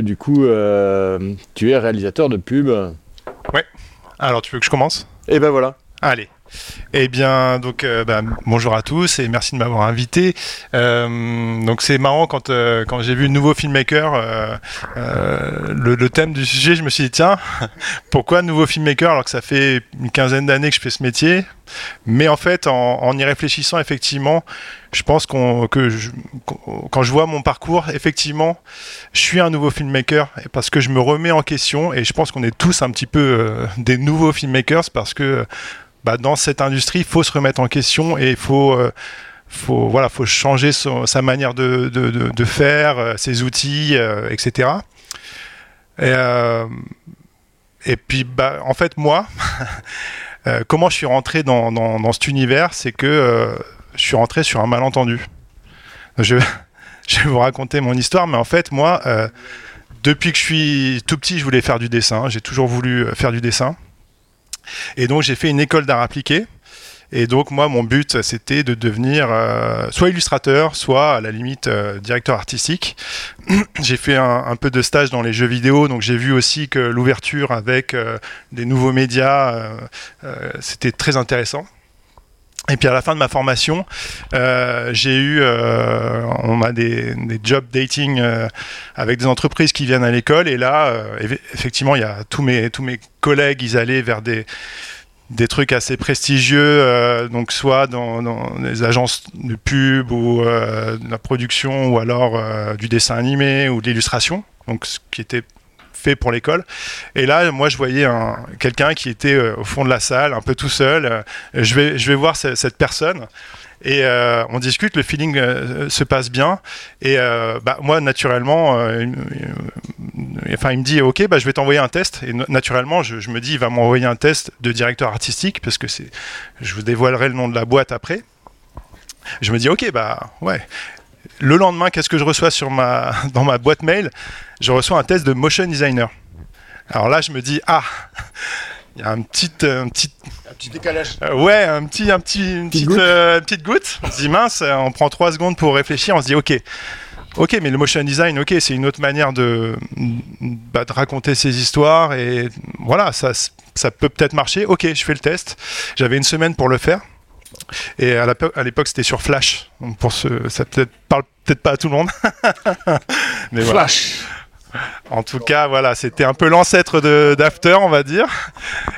Du coup, euh, tu es réalisateur de pub. Ouais. Alors, tu veux que je commence? Et ben voilà. Allez. Eh bien, donc euh, bah, bonjour à tous et merci de m'avoir invité. Euh, donc c'est marrant quand euh, quand j'ai vu nouveau filmmaker, le, thème du sujet, je me suis dit tiens, pourquoi nouveau filmmaker alors que ça fait une quinzaine d'années que je fais ce métier? Mais en fait, en, y réfléchissant, effectivement, je pense que quand je vois mon parcours, effectivement, je suis un nouveau filmmaker parce que je me remets en question et je pense qu'on est tous un petit peu des nouveaux filmmakers parce que bah, dans cette industrie, il faut se remettre en question et il faut, euh, faut, voilà, faut changer sa manière de, faire, euh, ses outils, euh, etc. Et, puis, bah, en fait, moi, comment je suis rentré dans, dans, dans cet univers, c'est que je suis rentré sur un malentendu. Je, vais vous raconter mon histoire, mais en fait, moi, depuis que je suis tout petit, je voulais faire du dessin. J'ai toujours voulu faire du dessin. Et donc j'ai fait une école d'art appliqué. Et donc moi, mon but, c'était de devenir euh, soit illustrateur, soit à la limite euh, directeur artistique. j'ai fait un, peu de stage dans les jeux vidéo, donc j'ai vu aussi que l'ouverture avec euh, des nouveaux médias, c'était très intéressant. Et puis à la fin de ma formation, j'ai eu, on a des, des job dating avec des entreprises qui viennent à l'école. Et là, effectivement, il y a tous mes, tous mes collègues, ils allaient vers des, des trucs assez prestigieux, euh, donc soit dans, dans, les agences de pub ou euh, de la production ou alors euh, du dessin animé ou de l'illustration, donc ce qui était fait pour l'école. Et là, moi, je voyais quelqu'un qui était au fond de la salle, un peu tout seul. je vais, je vais voir cette personne. Et euh, on discute, le feeling euh, se passe bien. Et euh, bah, moi, naturellement, enfin, il me dit Ok, bah, je vais t'envoyer un test. Et naturellement, je, me dis Il va m'envoyer un test de directeur artistique, parce que c'est, je vous dévoilerai le nom de la boîte après. Je me dis Ok, bah ouais. Le lendemain, qu'est-ce que je reçois sur ma, dans ma boîte mail? Je reçois un test de motion designer. Alors là, je me dis Ah il y a un petit, un petit, un petit décalage. Euh, ouais, un petit, un petit, une petite, euh, petite, goutte. On se dit mince, on prend trois secondes pour réfléchir. On se dit ok, ok, mais le motion design, ok, c'est une autre manière de, bah, de raconter ses histoires et voilà, ça, ça peut peut-être marcher. Ok, je fais le test. J'avais une semaine pour le faire. Et à l'époque, c'était sur Flash. Pour ça parle peut-être pas à tout le monde. Flash. En tout cas, voilà, c'était un peu l'ancêtre d'After, on va dire.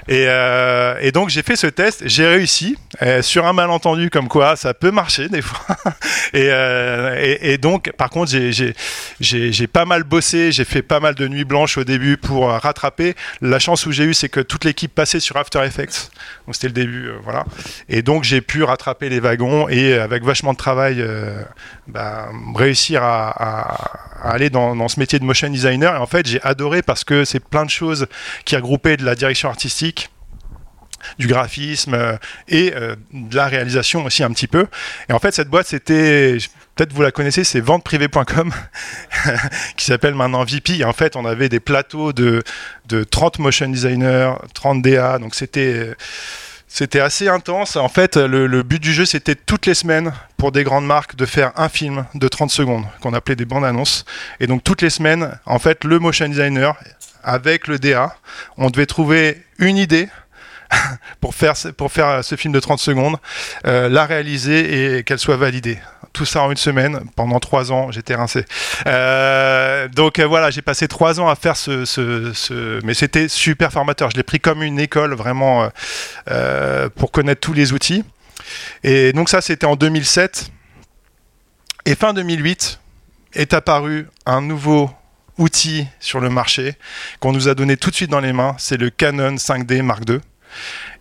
Et, euh, et donc j'ai fait ce test, j'ai réussi sur un malentendu comme quoi ça peut marcher des fois. et, euh, et, donc, par contre, j'ai pas mal bossé, j'ai fait pas mal de nuits blanches au début pour euh, rattraper. La chance où j'ai eu, c'est que toute l'équipe passait sur After Effects. Donc c'était le début, voilà. Et donc j'ai pu rattraper les wagons et avec vachement de travail, bah, réussir à, aller dans, dans ce métier de motion Et en fait, j'ai adoré parce que c'est plein de choses qui regroupaient de la direction artistique du graphisme euh, et euh, de la réalisation aussi un petit peu. Et en fait, cette boîte, c'était, peut-être vous la connaissez, c'est venteprivé.com, qui s'appelle maintenant VP. Et en fait, on avait des plateaux de, de 30 motion designers, 30 DA, donc c'était c'était assez intense. En fait, le, but du jeu, c'était toutes les semaines, pour des grandes marques, de faire un film de 30 secondes, qu'on appelait des bandes annonces. Et donc, toutes les semaines, en fait, le motion designer, avec le DA, on devait trouver une idée pour faire, pour faire ce film de 30 secondes, euh, la réaliser et qu'elle soit validée tout ça en une semaine. Pendant trois ans, j'étais rincé. Euh, donc euh, voilà, j'ai passé trois ans à faire ce, ce, mais c'était super formateur. Je l'ai pris comme une école vraiment euh, pour connaître tous les outils. Et donc ça, c'était en 2007. Et fin 2008 est apparu un nouveau outil sur le marché qu'on nous a donné tout de suite dans les mains. C'est le Canon 5D Mark II.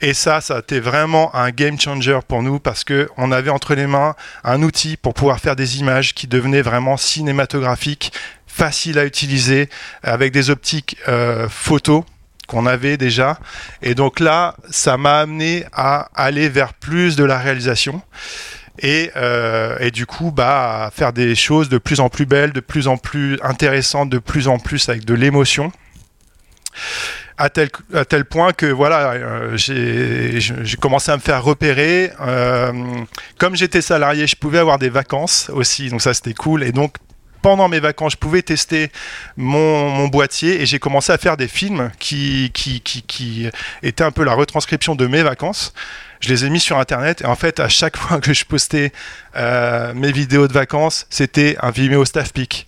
Et ça, ça a été vraiment un game changer pour nous parce que on avait entre les mains un outil pour pouvoir faire des images qui devenaient vraiment cinématographiques, faciles à utiliser, avec des optiques euh, photo qu'on avait déjà. Et donc là, ça m'a amené à aller vers plus de la réalisation. Et, euh, et, du coup bah, faire des choses de plus en plus belles, de plus en plus intéressantes, de plus en plus avec de l'émotion à tel, point que voilà, euh, j'ai commencé à me faire repérer. Euh, comme j'étais salarié, je pouvais avoir des vacances aussi, donc ça c'était cool. Et donc pendant mes vacances, je pouvais tester mon, mon boîtier et j'ai commencé à faire des films qui, qui, qui, qui étaient un peu la retranscription de mes vacances je les ai mis sur internet et en fait à chaque fois que je postais euh, mes vidéos de vacances c'était un Vimeo staff pick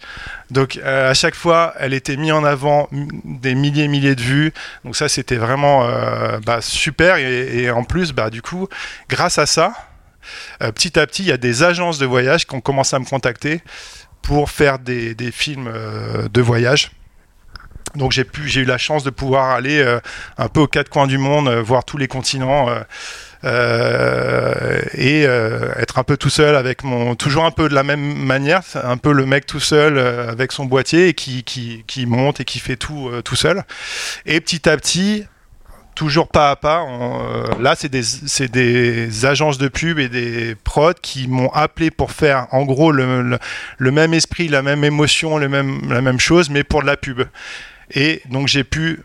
donc euh, à chaque fois elle était mise en avant des milliers et milliers de vues. Donc ça c'était vraiment euh, bah, super. Et, en plus bah, du coup grâce à ça petit à petit il y a des agences de voyage qui ont commencé à me contacter pour faire des, films de voyage. Donc j'ai eu la chance de pouvoir aller un peu aux quatre coins du monde, voir tous les continents. Euh, et être un peu tout seul avec mon toujours un peu de la même manière un peu le mec tout seul avec son boîtier et qui, qui, qui, monte et qui fait tout tout seul et petit à petit toujours pas à pas. là, c'est des, des, agences de pub et des prods qui m'ont appelé pour faire en gros le, le, le, même esprit, la même émotion, le même, la même chose, mais pour de la pub. Et donc j'ai pu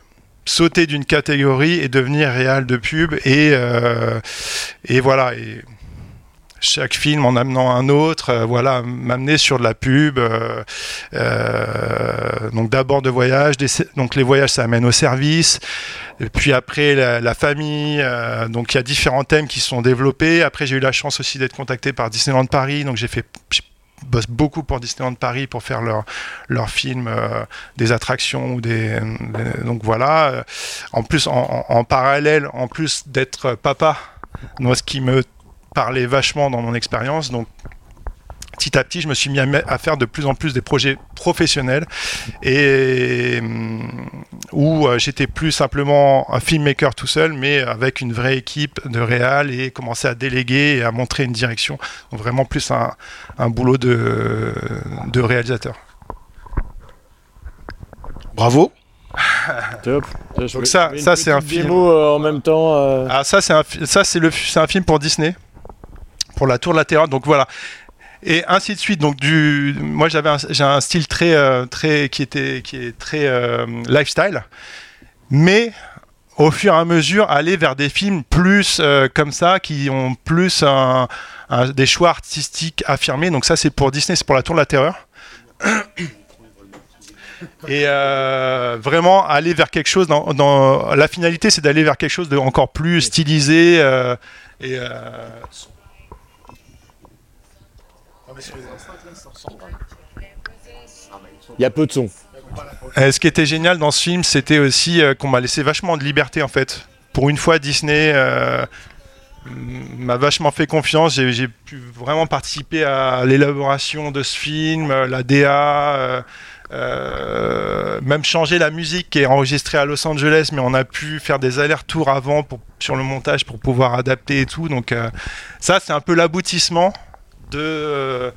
sauter d'une catégorie et devenir réal de pub et, euh, et voilà et chaque film en amenant un autre euh, voilà m'amener sur de la pub euh, donc d'abord de voyage des, donc les voyages ça amène au service puis après la, la famille donc il y a différents thèmes qui sont développés. Après j'ai eu la chance aussi d'être contacté par Disneyland Paris donc j'ai fait bossent beaucoup pour Disneyland Paris pour faire leurs leur films, euh, des attractions ou des, donc voilà. En plus, en, en parallèle, en plus d'être papa, moi ce qui me parlait vachement dans mon expérience, donc petit à petit, je me suis mis à, à, faire de plus en plus des projets professionnels et où euh, j'étais plus simplement un filmmaker tout seul, mais avec une vraie équipe de réal et commencer à déléguer et à montrer une direction. Donc vraiment plus un, un boulot de, de réalisateur. Bravo. Top. Donc ça, ça c'est un film. Euh, en même temps. Euh... Ah ça c'est un, ça c'est le, c'est un film pour Disney, pour la Tour de la Terre. Donc voilà, et ainsi de suite. Donc du, moi j'avais j'ai un style très euh, très qui était qui est très euh, lifestyle, mais au fur et à mesure aller vers des films plus euh, comme ça qui ont plus un, un, des choix artistiques affirmés. Donc ça c'est pour Disney, c'est pour la Tour de la Terreur. Et vraiment aller vers quelque chose dans, dans la finalité, c'est d'aller vers quelque chose de encore plus stylisé et il y a peu de son. Euh, ce qui était génial dans ce film, c'était aussi euh, qu'on m'a laissé vachement de liberté en fait. Pour une fois, Disney euh, m'a vachement fait confiance. J'ai pu vraiment participer à l'élaboration de ce film, la DA. Même changer la musique qui est enregistrée à Los Angeles, mais on a pu faire des allers-retours avant pour, sur le montage pour pouvoir adapter et tout. Donc ça, c'est un peu l'aboutissement de euh,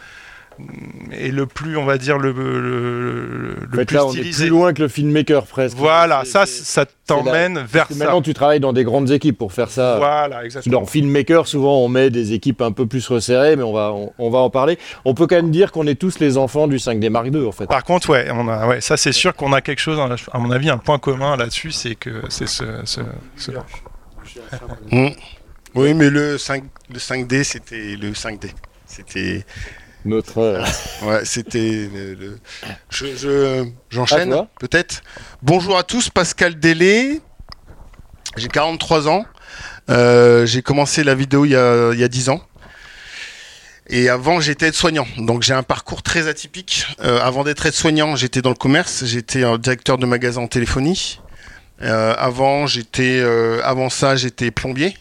et le plus, on va dire, le, le, le en fait, plus là, stylisé. Est plus loin que le filmmaker presque. Voilà, ça, ça t'emmène vers ça. Maintenant, tu travailles dans des grandes équipes pour faire ça. Voilà, exactement. Dans filmmaker, souvent, on met des équipes un peu plus resserrées, mais on va, on, on va en parler. On peut quand même dire qu'on est tous les enfants du 5D Mark II, en fait. Par contre, ouais, on a, ouais ça c'est sûr qu'on a quelque chose, à mon avis, un point commun là-dessus, c'est que c'est ce. ce, ce... Mmh. Oui, mais le, 5, le 5D, c'était le 5D. C'était notre. Euh... Ouais, c'était. Le, je, j'enchaîne peut-être. Bonjour à tous, Pascal Délé. J'ai 43 ans. Euh, j'ai commencé la vidéo il y, a, il y a 10 ans. Et avant, j'étais aide-soignant. Donc, j'ai un parcours très atypique. Euh, avant d'être aide-soignant, j'étais dans le commerce. J'étais un directeur de magasin en téléphonie. Euh, avant, j'étais, avant ça, j'étais plombier.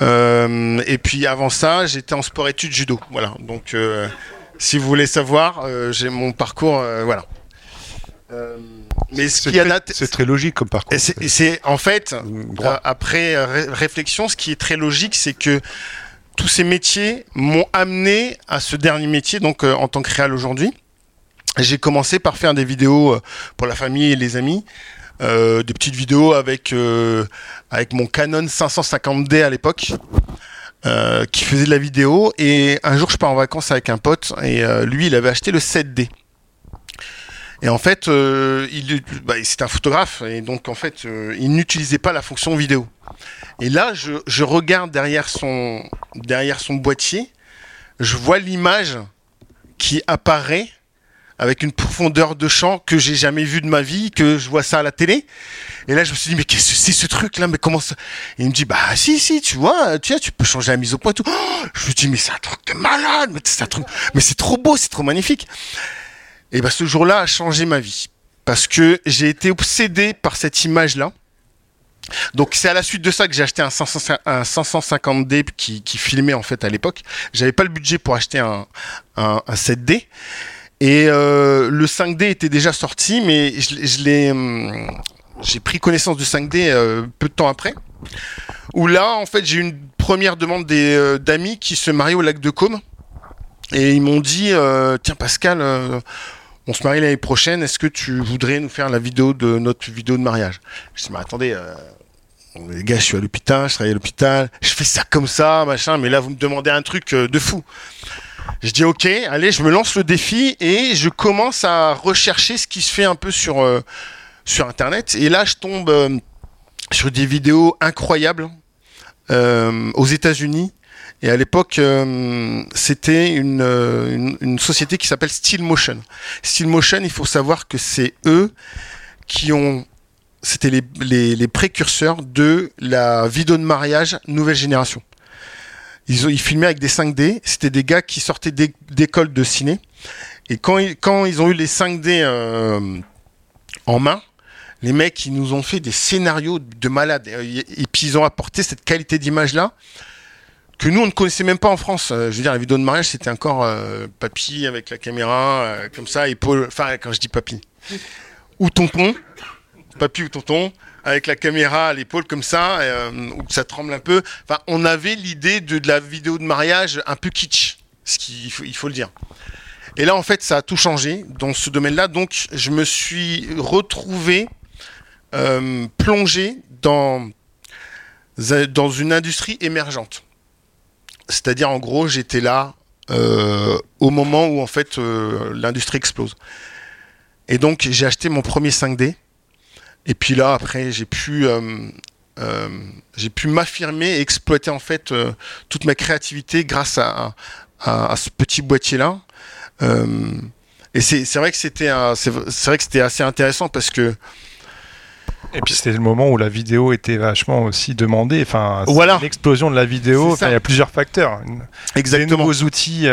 Euh, et puis avant ça, j'étais en sport études judo. Voilà. Donc, euh, si vous voulez savoir, euh, j'ai mon parcours. voilà. mais ce qui c'est très logique comme parcours. C'est en fait après ré réflexion, ce qui est très logique, c'est que tous ces métiers m'ont amené à ce dernier métier, donc en tant que réal aujourd'hui. J'ai commencé par faire des vidéos pour la famille et les amis. Euh, des petites vidéos avec euh, avec mon Canon 550D à l'époque. Euh, qui faisait de la vidéo et un jour je pars en vacances avec un pote et lui il avait acheté le 7D et en fait il bah, c'est un photographe et donc en fait il n'utilisait pas la fonction vidéo et là je, je regarde derrière son derrière son boîtier je vois l'image qui apparaît avec une profondeur de champ que j'ai jamais vu de ma vie, que je vois ça à la télé. Et là, je me suis dit, mais qu'est-ce que c'est ce truc-là? Mais comment ça? Il me dit, bah si, si, tu vois, tu, tu peux changer la mise au point et tout. Oh je me dis, mais c'est un truc de malade, mais c'est un truc, mais c'est trop beau, c'est trop magnifique. Et bah ce jour-là a changé ma vie parce que j'ai été obsédé par cette image-là. Donc c'est à la suite de ça que j'ai acheté un, 550D qui, filmait en fait à l'époque. J'avais pas le budget pour acheter un, 7D. Et euh, le 5D était déjà sorti, mais je, hum, j'ai pris connaissance du 5D euh, peu de temps après. Où là, en fait, j'ai eu une première demande euh, d'amis qui se mariaient au lac de Côme. Et ils m'ont dit, tiens Pascal, on se marie l'année prochaine, est-ce que tu voudrais nous faire la vidéo de notre vidéo de mariage? Je dis, mais attendez, les gars, je suis à l'hôpital, je travaille à l'hôpital, je fais ça comme ça, machin, mais là, vous me demandez un truc de fou. Je dis ok, allez, je me lance le défi et je commence à rechercher ce qui se fait un peu sur, euh, sur Internet. Et là, je tombe euh, sur des vidéos incroyables aux États-Unis. Et à l'époque, c'était une, société qui s'appelle Steelmotion. Steelmotion, il faut savoir que c'est eux qui ont c'était les, précurseurs de la vidéo de mariage nouvelle génération. Ils, ont, ils filmaient avec des 5D. C'était des gars qui sortaient d'écoles de ciné. Et quand ils, quand ils ont eu les 5D euh, en main, les mecs, ils nous ont fait des scénarios de malades. Et, puis ils ont apporté cette qualité d'image-là que nous, on ne connaissait même pas en France. Euh, je veux dire, la vidéo de mariage, c'était encore euh, papy avec la caméra, comme ça, épaule. Enfin, quand je dis papy. Ou tonton papy ou tonton, avec la caméra à l'épaule comme ça, euh, où ça tremble un peu. Enfin, on avait l'idée de, la vidéo de mariage un peu kitsch, ce qu'il faut, il faut le dire. Et là, en fait, ça a tout changé dans ce domaine-là. Donc, je me suis retrouvé euh, plongé dans, dans une industrie émergente. C'est-à-dire, en gros, j'étais là euh, au moment où, en fait, l'industrie explose. Et donc, j'ai acheté mon premier 5D et puis là, après, j'ai pu, euh, euh, j'ai pu m'affirmer et exploiter en fait euh, toute ma créativité grâce à, à, ce petit boîtier-là. et c'est vrai que c'était assez intéressant parce que et puis c'était le moment où la vidéo était vachement aussi demandée. Enfin, voilà. l'explosion de la vidéo. Il y a plusieurs facteurs. Exactement. Des nouveaux outils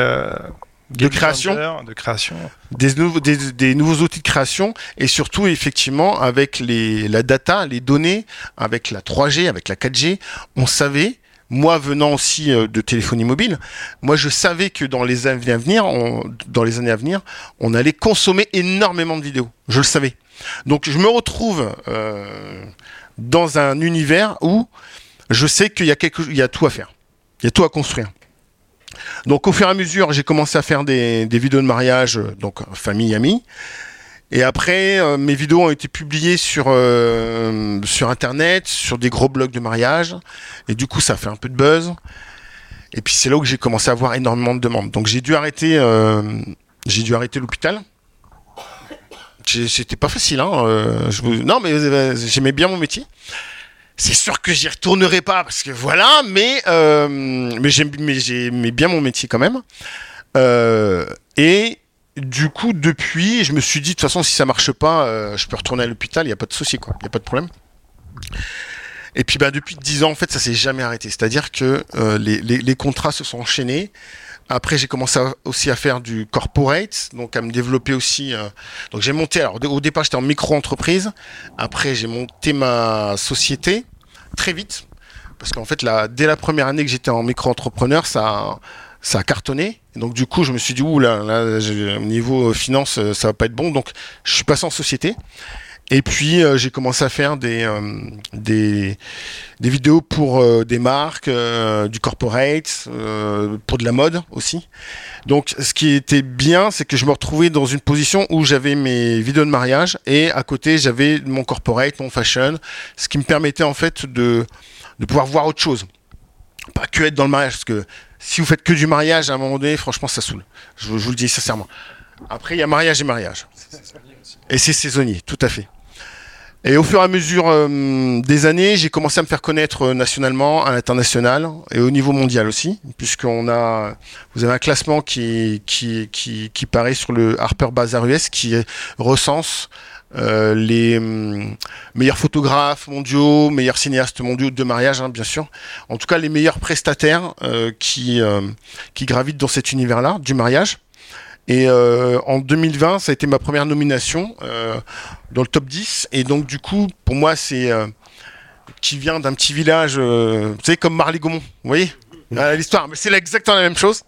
de création, de création. Des, nouveaux, des, nouveaux outils de création et surtout effectivement avec les, la data, les données, avec la 3G, avec la 4G, on savait, moi venant aussi euh, de téléphonie mobile, moi je savais que dans les années à venir, on, dans les années à venir, on allait consommer énormément de vidéos. Je le savais. Donc je me retrouve euh, dans un univers où je sais qu'il y a quelque, il y a tout à faire, il y a tout à construire. Donc au fur et à mesure, j'ai commencé à faire des, vidéos de mariage, euh, donc famille, amis. Et après, euh, mes vidéos ont été publiées sur, euh, sur Internet, sur des gros blogs de mariage. Et du coup, ça a fait un peu de buzz. Et puis c'est là où j'ai commencé à avoir énormément de demandes. Donc j'ai dû arrêter, j'ai dû arrêter l'hôpital. C'était pas facile, hein. Non, mais j'aimais bien mon métier c'est sûr que j'y retournerai pas parce que voilà, mais euh, mais bien mon métier quand même. Euh, et du coup, depuis, je me suis dit de toute façon, si ça marche pas, euh, je peux retourner à l'hôpital, il y a pas de souci quoi, il y a pas de problème. Et puis bah depuis 10 ans en fait, ça s'est jamais arrêté. C'est-à-dire que les, les, contrats se sont enchaînés. Après, j'ai commencé aussi à faire du corporate, donc à me développer aussi. Euh, donc j'ai monté. Alors au départ, j'étais en micro-entreprise. Après, j'ai monté ma société très vite, parce qu'en fait, là, dès la première année que j'étais en micro-entrepreneur, ça, ça a cartonné. donc du coup, je me suis dit ouh là, là niveau finance, ça va pas être bon. Donc je suis passé en société. Et puis euh, j'ai commencé à faire des, euh, des, vidéos pour euh, des marques, du corporate, pour de la mode aussi. Donc ce qui était bien, c'est que je me retrouvais dans une position où j'avais mes vidéos de mariage et à côté j'avais mon corporate, mon fashion, ce qui me permettait en fait de, de pouvoir voir autre chose. Pas que être dans le mariage, parce que si vous faites que du mariage, à un moment donné, franchement, ça saoule. Je vous le dis sincèrement. Après, il y a mariage et mariage. Et c'est saisonnier, tout à fait. Et au fur et à mesure euh, des années, j'ai commencé à me faire connaître euh, nationalement, à l'international et au niveau mondial aussi, puisqu'on a, vous avez un classement qui, qui, qui, qui paraît sur le Harper Bazaar US qui recense euh, les hum, meilleurs photographes mondiaux, meilleurs cinéastes mondiaux de mariage, hein, bien sûr. En tout cas, les meilleurs prestataires euh, qui, euh, qui gravitent dans cet univers-là du mariage. Et euh, en 2020, ça a été ma première nomination euh, dans le top 10. Et donc, du coup, pour moi, c'est euh, qui vient d'un petit village, vous savez, comme Marly-Gaumont, vous voyez? L'histoire, mais c'est exactement la même chose.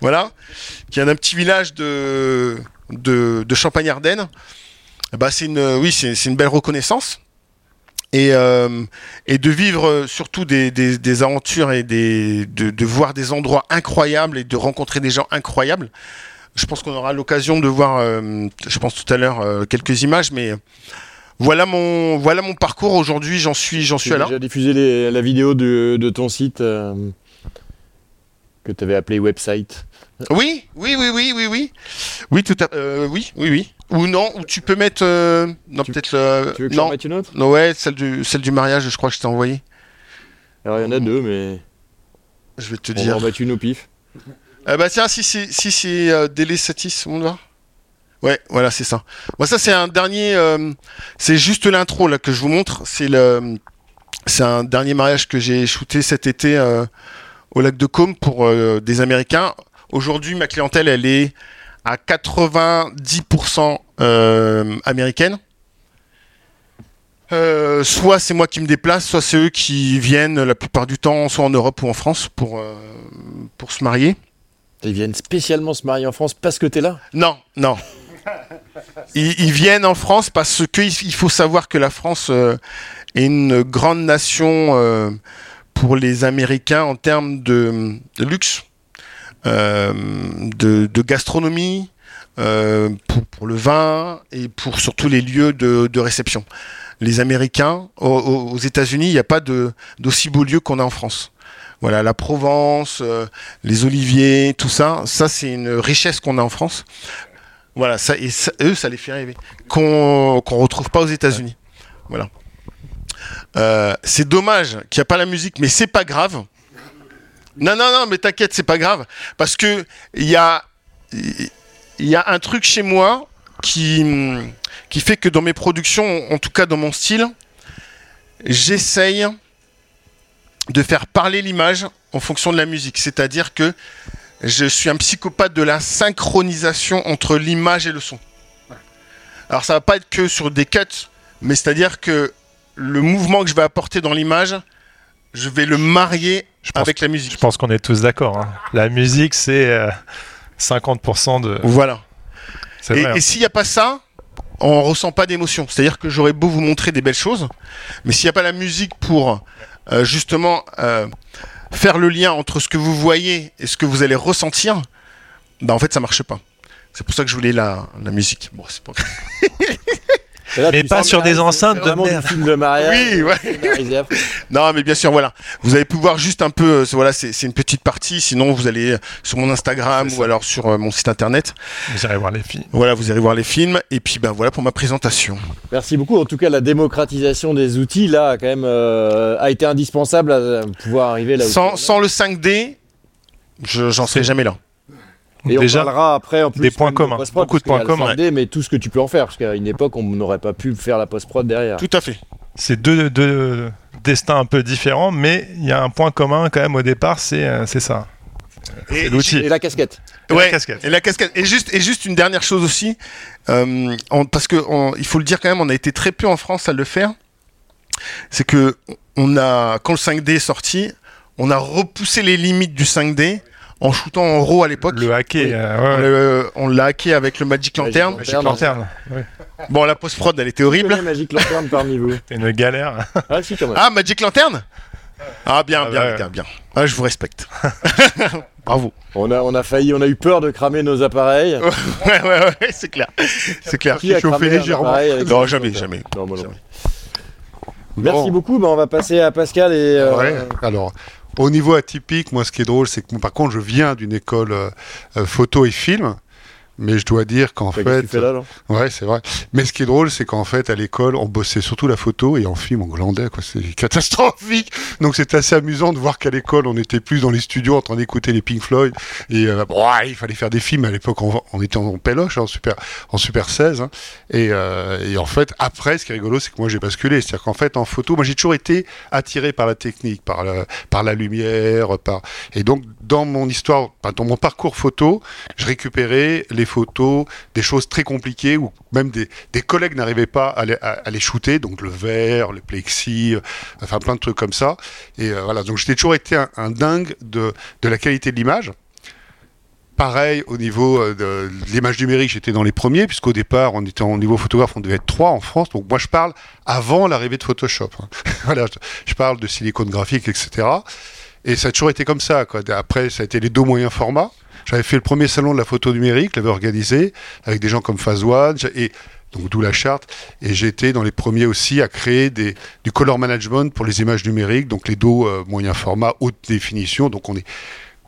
Voilà. Qui vient d'un petit village de, de, de Champagne-Ardenne. Bah, c'est une, oui, c'est c'est une belle reconnaissance. Et, euh, et de vivre surtout des, des, des aventures et des, de, de voir des endroits incroyables et de rencontrer des gens incroyables. Je pense qu'on aura l'occasion de voir, euh, je pense tout à l'heure, euh, quelques images, mais voilà mon, voilà mon parcours aujourd'hui. J'en suis, j'en suis à là. déjà diffusé les- la vidéo de, de ton site euh, que tu avais appelé website. Oui, oui, oui, oui, oui, oui. Oui, tout à, oui, oui, oui. Ou non, ou tu peux mettre, non, Tu- peut-être, Tu veux que j'en non, mette une autre? Non, ouais, celle du, celle du mariage, je crois que je t'ai envoyé. Alors il y en a deux, mais Je vais te on va dire. en mettre une au pif. Ah bah tiens, si c'est si c'est euh, Satis, on va Ouais, voilà, c'est ça. Moi, ça c'est un dernier, euh, c'est juste l'intro là que je vous montre. C'est le, un dernier mariage que j'ai shooté cet été euh, au lac de Côme pour euh, des Américains. Aujourd'hui, ma clientèle, elle est à 90% euh, américaine. Euh, soit c'est moi qui me déplace, soit c'est eux qui viennent la plupart du temps, soit en Europe ou en France euh, pour se marier. Ils viennent spécialement se marier en France parce que tu es là Non, non. Ils, ils viennent en France parce que il il faut savoir que la France euh, est une grande nation euh, pour les Américains en termes de, de luxe, euh, de, de gastronomie, pour, pour le vin et pour surtout les lieux de, de réception. Les Américains, au- au- aux États-Unis, il n'y a pas d'aussi beaux lieux qu'on a en France. Voilà, la Provence, euh, les oliviers, tout ça, ça c'est une richesse qu'on a en France. Voilà, ça, et ça- eux, ça les fait rêver. Qu'on qu'on retrouve pas aux États-Unis. Voilà. Euh, c'est dommage qu'il n'y a pas la musique, mais c'est pas grave. Non, non, non, mais t'inquiète, c'est pas grave. Parce que il y a, il y a un truc chez moi qui, qui fait que dans mes productions, en tout cas dans mon style, j'essaye de faire parler l'image en fonction de la musique. C'est-à-dire que je suis un psychopathe de la synchronisation entre l'image et le son. Alors ça va pas être que sur des cuts, mais c'est-à-dire que le mouvement que je vais apporter dans l'image, je vais le marier Je avec la musique. je pense qu'on est tous d'accord. hein. La musique, c'est euh, 50% de. Voilà. Et, vrai. hein. et s'il n'y a pas ça, on ressent pas d'émotion. C'est-à-dire que j'aurais beau vous montrer des belles choses, mais s'il n'y a pas la musique pour euh, justement euh, faire le lien entre ce que vous voyez et ce que vous allez ressentir, bah en fait ça marche pas. C'est pour ça que je voulais la, la musique. Bon, c'est pas... Et là, Mais pas sur des enceintes de merde. film de mariage. Oui, ouais. à fond. Non, mais bien sûr, voilà. Vous avez pu voir juste un peu. euh, voilà, c'est une petite partie. Sinon, vous allez sur mon Instagram ou alors sur euh, mon site internet. Vous irez voir les filles. Voilà, vous allez voir les films. Et puis, ben voilà pour ma présentation. Merci beaucoup. En tout cas, la démocratisation des outils là, quand même, euh, a été indispensable à pouvoir arriver là. Sans, sans le 5D, je j'en serais jamais là. Et Déjà, on parlera après en plus des points de communs, post-prod, beaucoup de qu'il points 5D, mais tout ce que tu peux en faire, parce qu'à une époque, on n'aurait pas pu faire la post-prod derrière. Tout à fait. c'est deux, deux destins un peu différents, mais il y a un point commun quand même au départ, c'est euh, c'est ça. Et, l'outil. Et la casquette. Et la casquette. Et la casquette. Et juste, et juste une dernière chose aussi, euh, on- parce que on- il faut le dire quand même, on a été très peu en France à le faire. C'est que on a, quand le 5D est sorti, on a repoussé les limites du 5D en shootant en RAW à l'époque. Le hacker, Oui. euh, On ouais, l'a hacké avec le Magic Magic Lantern. Lantern. Magic Lantern. Ouais. Bon, la post-prod, elle était horrible. Magic Lantern parmi vous. C'est une galère. Ah si, quand même. Ah, Magic Lantern? Ah, bien, Ah, bien, bien, bien. Ah, je vous respecte. Bravo. On, a, on a failli, on a eu peur de cramer nos appareils. Ouais, ouais, ouais, c'est clair. C'est clair. Qui a appareil avec Non, jamais, jamais. Non. Merci Bon. beaucoup. Ben, on va passer à Pascal et. euh, Ouais. Alors, au niveau atypique, moi, ce qui est drôle, c'est que par contre, je viens d'une école euh, euh, photo et film, mais je dois dire qu'en que fait, tu fais là, là ouais, c'est vrai. Mais ce qui est drôle, c'est qu'en fait, à l'école, on bossait surtout la photo et en film, on glandait, quoi. C'est catastrophique. Donc, c'est assez amusant de voir qu'à l'école, on était plus dans les studios en train d'écouter les Pink Floyd et euh, bon, ouais, il fallait faire des films. À l'époque, on, on était en péloche, hein, en super, en super 16. hein. Et, euh, et en fait, après, ce qui est rigolo, c'est que moi, j'ai basculé. C'est-à-dire qu'en fait, en photo, moi, j'ai toujours été attiré par la technique, par la, par la lumière, par et donc dans mon histoire, dans mon parcours photo, je récupérais les photos des choses très compliquées ou même des, collègues n'arrivaient pas à les, shooter, donc le verre, le plexi, euh, enfin plein de trucs comme ça. Et euh, voilà, donc j'ai toujours été un, dingue de, la qualité de l'image. Pareil au niveau euh, de, l'image numérique, j'étais dans les premiers, puisqu'au départ, on était au niveau photographe, on devait être trois en France. Donc moi, je parle avant l'arrivée de Photoshop. hein. voilà, je parle de silicone graphique, etc. Et ça a toujours été comme ça. Quoi. Après, ça a été les deux moyens formats. J'avais fait le premier salon de la photo numérique, l'avais organisé avec des gens comme Fazwan et donc d'où la charte. Et j'étais dans les premiers aussi à créer du color management pour les images numériques, donc les dos euh, moyen format, haute définition. Donc on est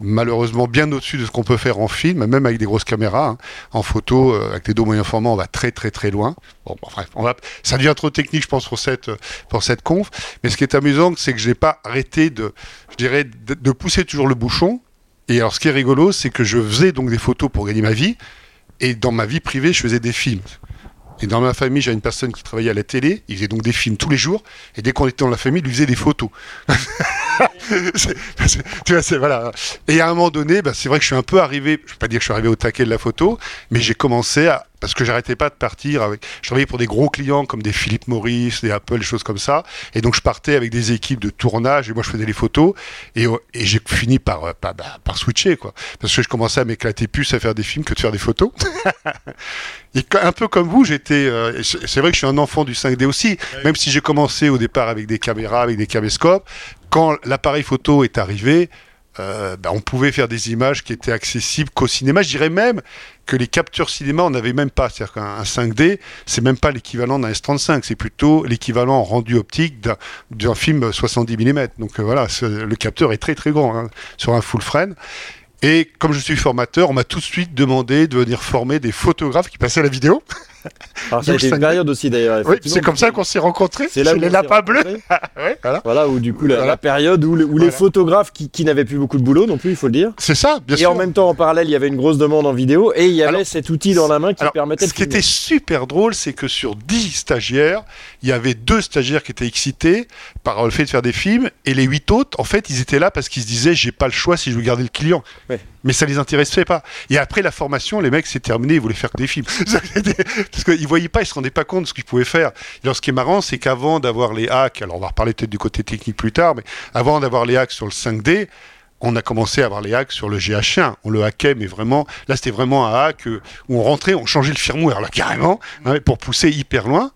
malheureusement bien au-dessus de ce qu'on peut faire en film, même avec des grosses caméras. hein. En photo, euh, avec des dos moyen format, on va très très très loin. Bon, bref, ça devient trop technique, je pense, pour cette, pour cette conf. Mais ce qui est amusant, c'est que je n'ai pas arrêté de, je dirais, de, de pousser toujours le bouchon. Et alors, ce qui est rigolo, c'est que je faisais donc des photos pour gagner ma vie. Et dans ma vie privée, je faisais des films. Et dans ma famille, j'ai une personne qui travaillait à la télé. Il faisait donc des films tous les jours. Et dès qu'on était dans la famille, il lui faisait des photos. Tu vois, c'est- voilà. Et à un moment donné, bah, c'est vrai que je suis un peu arrivé, je ne vais pas dire que je suis arrivé au taquet de la photo, mais j'ai commencé à, parce que j'arrêtais pas de partir avec, je travaillais pour des gros clients comme des Philippe Morris, des Apple, des choses comme ça. Et donc je partais avec des équipes de tournage et moi je faisais les photos et, euh, et j'ai fini par, euh, par, bah, par switcher, quoi. Parce que je commençais à m'éclater plus à faire des films que de faire des photos. Et un peu comme vous, j'étais. euh, c'est vrai que je suis un enfant du 5D aussi, même si j'ai commencé au départ avec des caméras, avec des caméscopes. Quand l'appareil photo est arrivé, euh, bah, on pouvait faire des images qui étaient accessibles qu'au cinéma. Je dirais même que les captures cinéma, on n'avait même pas. C'est-à-dire qu'un un 5D, c'est même pas l'équivalent d'un S35, c'est plutôt l'équivalent en rendu optique d'un- film 70 mm. Donc euh, voilà, le capteur est très très grand hein, sur un full frame. Et comme je suis formateur, on m'a tout de suite demandé de venir former des photographes qui passaient à la vidéo. Alors, ça a Donc, été ça- une période aussi d'ailleurs. Oui, c'est comme ça qu'on s'est rencontrés. C'est là les lapins bleus. rencontrés. Ouais, voilà. Voilà, où du coup, la, Voilà. la période où, le- où les photographes qui, qui n'avaient plus beaucoup de boulot non plus, il faut le dire. C'est ça, bien et sûr. en même temps, en parallèle, il y avait une grosse demande en vidéo et il y avait Alors, cet outil dans la main qui Alors, permettait de ce qui était super drôle, c'est que sur 10 stagiaires, il y avait deux stagiaires qui étaient excités par le fait de faire des films, et les huit autres, en fait, ils étaient là parce qu'ils se disaient, j'ai pas le choix si je veux garder le client. Ouais. Mais ça les intéressait pas. Et après la formation, les mecs, c'est terminé, ils voulaient faire que des films. parce qu'ils voyaient pas, ils se rendaient pas compte de ce qu'ils pouvaient faire. Alors, ce qui est marrant, c'est qu'avant d'avoir les hacks, alors on va reparler peut-être du côté technique plus tard, mais avant d'avoir les hacks sur le 5D, on a commencé à avoir les hacks sur le GH1. On le hackait, mais vraiment, là, c'était vraiment un hack euh, où on rentrait, on changeait le firmware, là, carrément, hein, pour pousser hyper loin.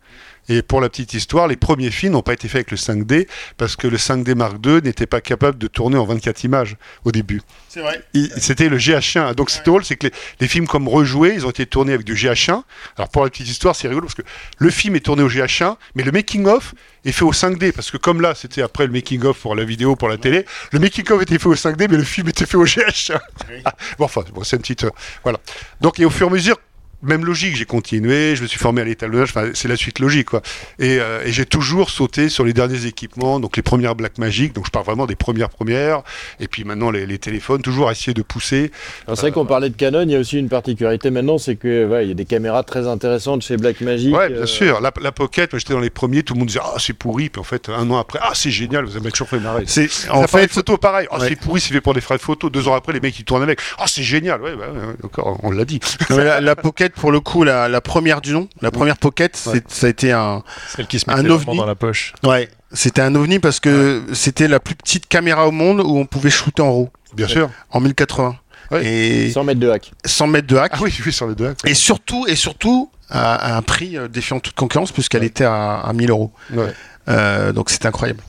Et pour la petite histoire, les premiers films n'ont pas été faits avec le 5D parce que le 5D Mark II n'était pas capable de tourner en 24 images au début. C'est vrai. C'était le GH1. Donc c'est drôle, c'est que les, les films comme Rejouer, ils ont été tournés avec du GH1. Alors pour la petite histoire, c'est rigolo parce que le film est tourné au GH1, mais le making-of est fait au 5D. Parce que comme là, c'était après le making-of pour la vidéo, pour la télé, le making-of était fait au 5D, mais le film était fait au GH1. bon, enfin, bon, c'est une petite... euh, voilà. Donc et au fur et à mesure, même logique, j'ai continué, je me suis formé à l'étalonnage, enfin, c'est la suite logique, quoi. Et, euh, et j'ai toujours sauté sur les derniers équipements, donc les premières Blackmagic, donc je parle vraiment des premières premières, et puis maintenant les, les téléphones, toujours essayer de pousser. Alors, C'est vrai qu'on parlait de Canon, il y a aussi une particularité maintenant, c'est que ouais, il y a des caméras très intéressantes chez Blackmagic. Ouais, bien euh, sûr. La, la Pocket, moi j'étais dans les premiers, tout le monde disait ah c'est pourri, puis en fait un an après ah c'est génial, vous avez toujours fait marrer. C'est En fait, photo pareil. Ah, Ouais. c'est pourri, c'est fait pour des frais de photo. Deux ans après, les mecs ils tournent avec. Ah, c'est génial. Ouais, ouais, ouais, d'accord, on l'a dit. non, mais la, la Pocket pour le coup, la, la première du nom, la première Pocket, ça a été un, Celle qui se Un mettait vraiment ovni. dans la poche. ouais, c'était un ovni parce que c'était la plus petite caméra au monde où on pouvait shooter en RAW Bien sûr. en 1080 Ouais. et 100 mètres de hack. 100 mètres de hack Ah oui, oui, sur les deux. et surtout et surtout à, à un prix euh, défiant toute concurrence puisqu'elle était à, à 1000 euros. Ouais. Euh, donc c'était incroyable.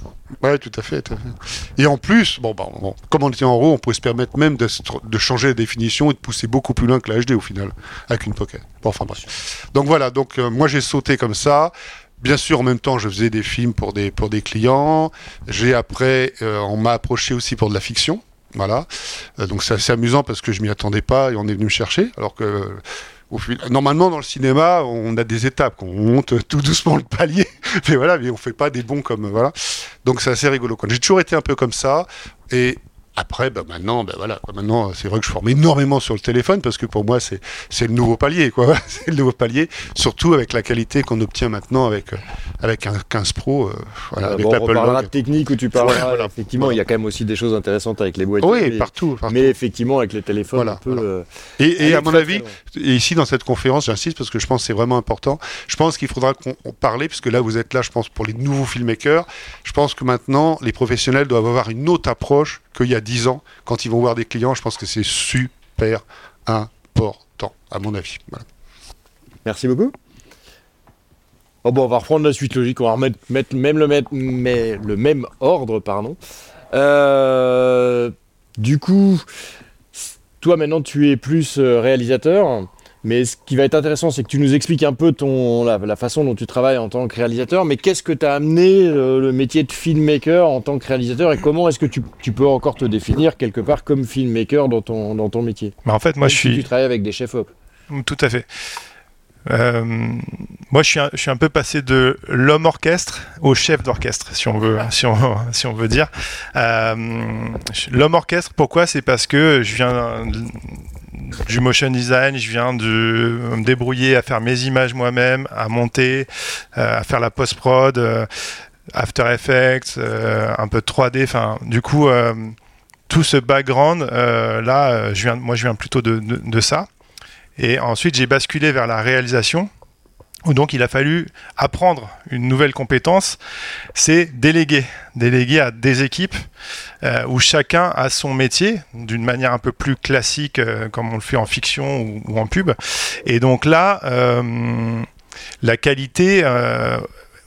Ouais, tout à fait. Et en plus, bon, bah, bon, comme on était en RAW, on pouvait se permettre même de changer la définition et de pousser beaucoup plus loin que la HD au final, avec une pocket. Bon, enfin bref. Donc voilà, donc euh, moi j'ai sauté comme ça. Bien sûr, en même temps, je faisais des films pour des, pour des clients. J'ai après, euh, on m'a approché aussi pour de la fiction. Voilà. Euh, donc c'est assez amusant parce que je m'y attendais pas et on est venu me chercher. Alors que Normalement, dans le cinéma, on a des étapes. On monte tout doucement le palier, mais voilà, mais on fait pas des bons comme voilà. Donc c'est assez rigolo. J'ai toujours été un peu comme ça, et après, bah maintenant, bah voilà, maintenant, c'est vrai que je forme énormément sur le téléphone parce que pour moi, c'est c'est le nouveau palier, quoi. c'est le nouveau palier, surtout avec la qualité qu'on obtient maintenant avec euh, avec un 15 Pro. Euh, voilà, avec bon, on parlera de technique où tu parleras. effectivement, il y a quand même aussi des choses intéressantes avec les boîtiers. Oui, partout, Mais effectivement, avec les téléphones, euh, et, et à mon avis, et ici dans cette conférence, j'insiste parce que je pense que c'est vraiment important. Je pense qu'il faudra qu'on parle, puisque là, vous êtes là, je pense, pour les nouveaux filmmakers. Je pense que maintenant, les professionnels doivent avoir une autre approche qu'il y a 10 ans, quand ils vont voir des clients, je pense que c'est super important, à mon avis. Merci beaucoup. Oh bon, on va reprendre la suite logique, on va remettre mettre même le, mais, le même ordre. pardon. Euh, du coup, toi maintenant tu es plus euh, réalisateur. Mais ce qui va être intéressant, c'est que tu nous expliques un peu ton, la, façon dont tu travailles en tant que réalisateur. Mais qu'est-ce que tu as amené euh, le métier de filmmaker en tant que réalisateur et comment est-ce que tu, peux encore te définir quelque part comme filmmaker dans ton, dans ton métier? Bah En fait, moi je suis. tu travailles avec des chefs-op. Tout à fait. Euh, moi, je suis, un, peu passé de l'homme orchestre au chef d'orchestre, si on veut, on, si on veut dire. Euh, l'homme orchestre, pourquoi? C'est parce que je viens du motion design, je viens de me débrouiller à faire mes images moi-même, à monter, euh, à faire la post-prod, After Effects, un peu de 3D. Enfin, du coup, tout ce background, là, moi, je viens plutôt de ça. Et ensuite, j'ai basculé vers la réalisation où donc il a fallu apprendre une nouvelle compétence, c'est déléguer, déléguer à des équipes euh, où chacun a son métier d'une manière un peu plus classique euh, comme on le fait en fiction ou, en pub. Et donc là, euh, la qualité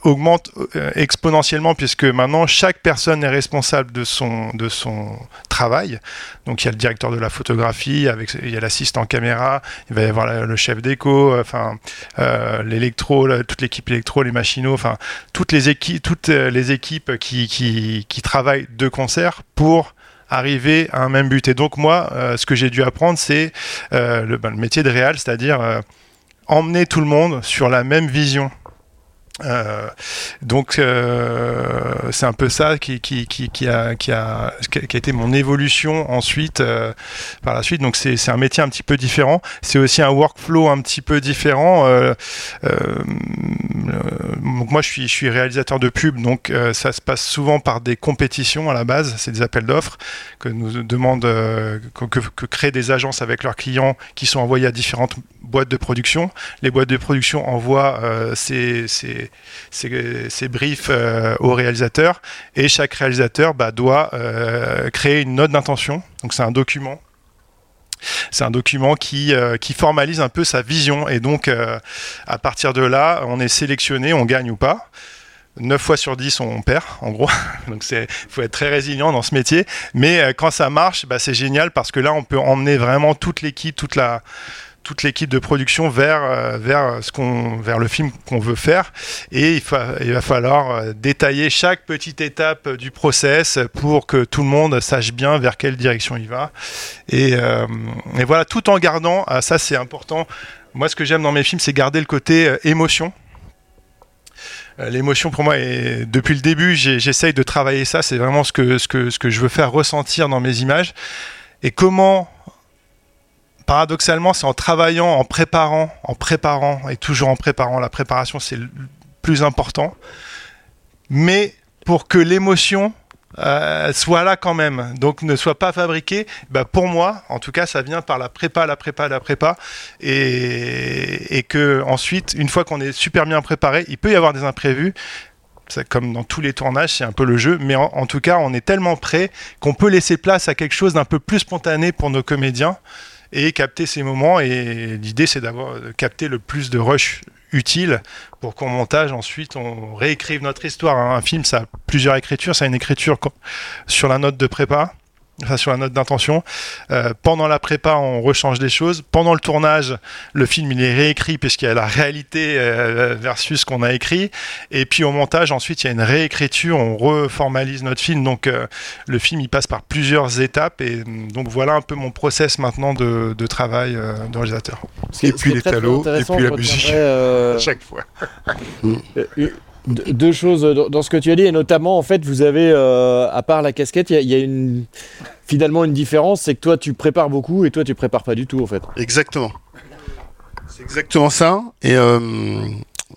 augmente euh, exponentiellement puisque maintenant chaque personne est responsable de son, de son travail. Donc il y a le directeur de la photographie, avec, il y a l'assistant caméra, il va y avoir le chef d'éco, enfin euh, l'électro, toute l'équipe électro, les machinaux, enfin toutes les équipes, toutes les équipes qui, qui, qui travaillent de concert pour arriver à un même but. Et donc moi, euh, ce que j'ai dû apprendre, c'est le, ben, le, métier de réal, c'est-à-dire emmener tout le monde sur la même vision euh, donc euh, c'est un peu ça qui, qui, a, qui, a, qui a été mon évolution ensuite euh, par la suite. Donc c'est un métier un petit peu différent. C'est aussi un workflow un petit peu différent. Donc moi je suis, je suis réalisateur de pub, donc ça se passe souvent par des compétitions à la base. C'est des appels d'offres que nous demandent que, que, créent des agences avec leurs clients qui sont envoyés à différentes boîtes de production. Les boîtes de production envoient ces, ces ces, briefs euh, au réalisateur et chaque réalisateur bah, doit euh, créer une note d'intention. Donc c'est un document c'est un document qui, euh, qui formalise un peu sa vision. Et donc, à partir de là, on est sélectionné, on gagne ou pas. 9 fois sur 10, on perd, en gros. Donc, il faut être très résilient dans ce métier. Mais quand ça marche, bah, c'est génial parce que là, on peut emmener vraiment toute l'équipe, toute la, toute l'équipe de production vers, euh, vers, ce qu'on, vers le film qu'on veut faire. Et il, va falloir euh, détailler chaque petite étape du process pour que tout le monde sache bien vers quelle direction il va. Et, euh, voilà, tout en gardant, ah, ça c'est important, moi ce que j'aime dans mes films, c'est garder le côté émotion. L'émotion pour moi, depuis le début, j'essaye de travailler ça. C'est vraiment ce, que, ce que je veux faire ressentir dans mes images. Et comment paradoxalement, c'est en travaillant, en préparant, en préparant, et toujours en préparant, la préparation c'est le plus important, mais pour que l'émotion euh, soit là quand même, donc ne soit pas fabriquée, bah pour moi, en tout cas, ça vient par la prépa, la prépa, la prépa, et, et que ensuite, une fois qu'on est super bien préparé, il peut y avoir des imprévus, comme dans tous les tournages, c'est un peu le jeu, mais en, en, tout cas, on est tellement prêt qu'on peut laisser place à quelque chose d'un peu plus spontané pour nos comédiens et capter ces moments. Et l'idée, c'est d'avoir capté le plus de rush utile pour qu'en montage, ensuite, on réécrive notre histoire. Un film, ça a plusieurs écritures. Ça a une écriture sur la note de prépa, enfin sur la note d'intention. Euh, pendant la prépa, on rechange des choses. Pendant le tournage, le film il est réécrit puisqu'il y a la réalité euh, versus ce qu'on a écrit. Et puis au montage, ensuite, il y a une réécriture, on reformalise notre film. Donc euh, le film il passe par plusieurs étapes. Et donc voilà un peu mon process maintenant de, de travail de réalisateur. Et puis les talos, et puis la musique. à chaque fois. Deux choses dans ce que tu as dit, et notamment, en fait, vous avez, euh, à part la casquette, il y, a une, finalement une différence, c'est que toi, tu prépares beaucoup et toi, tu prépares pas du tout, en fait. Exactement. C'est exactement ça. Et euh,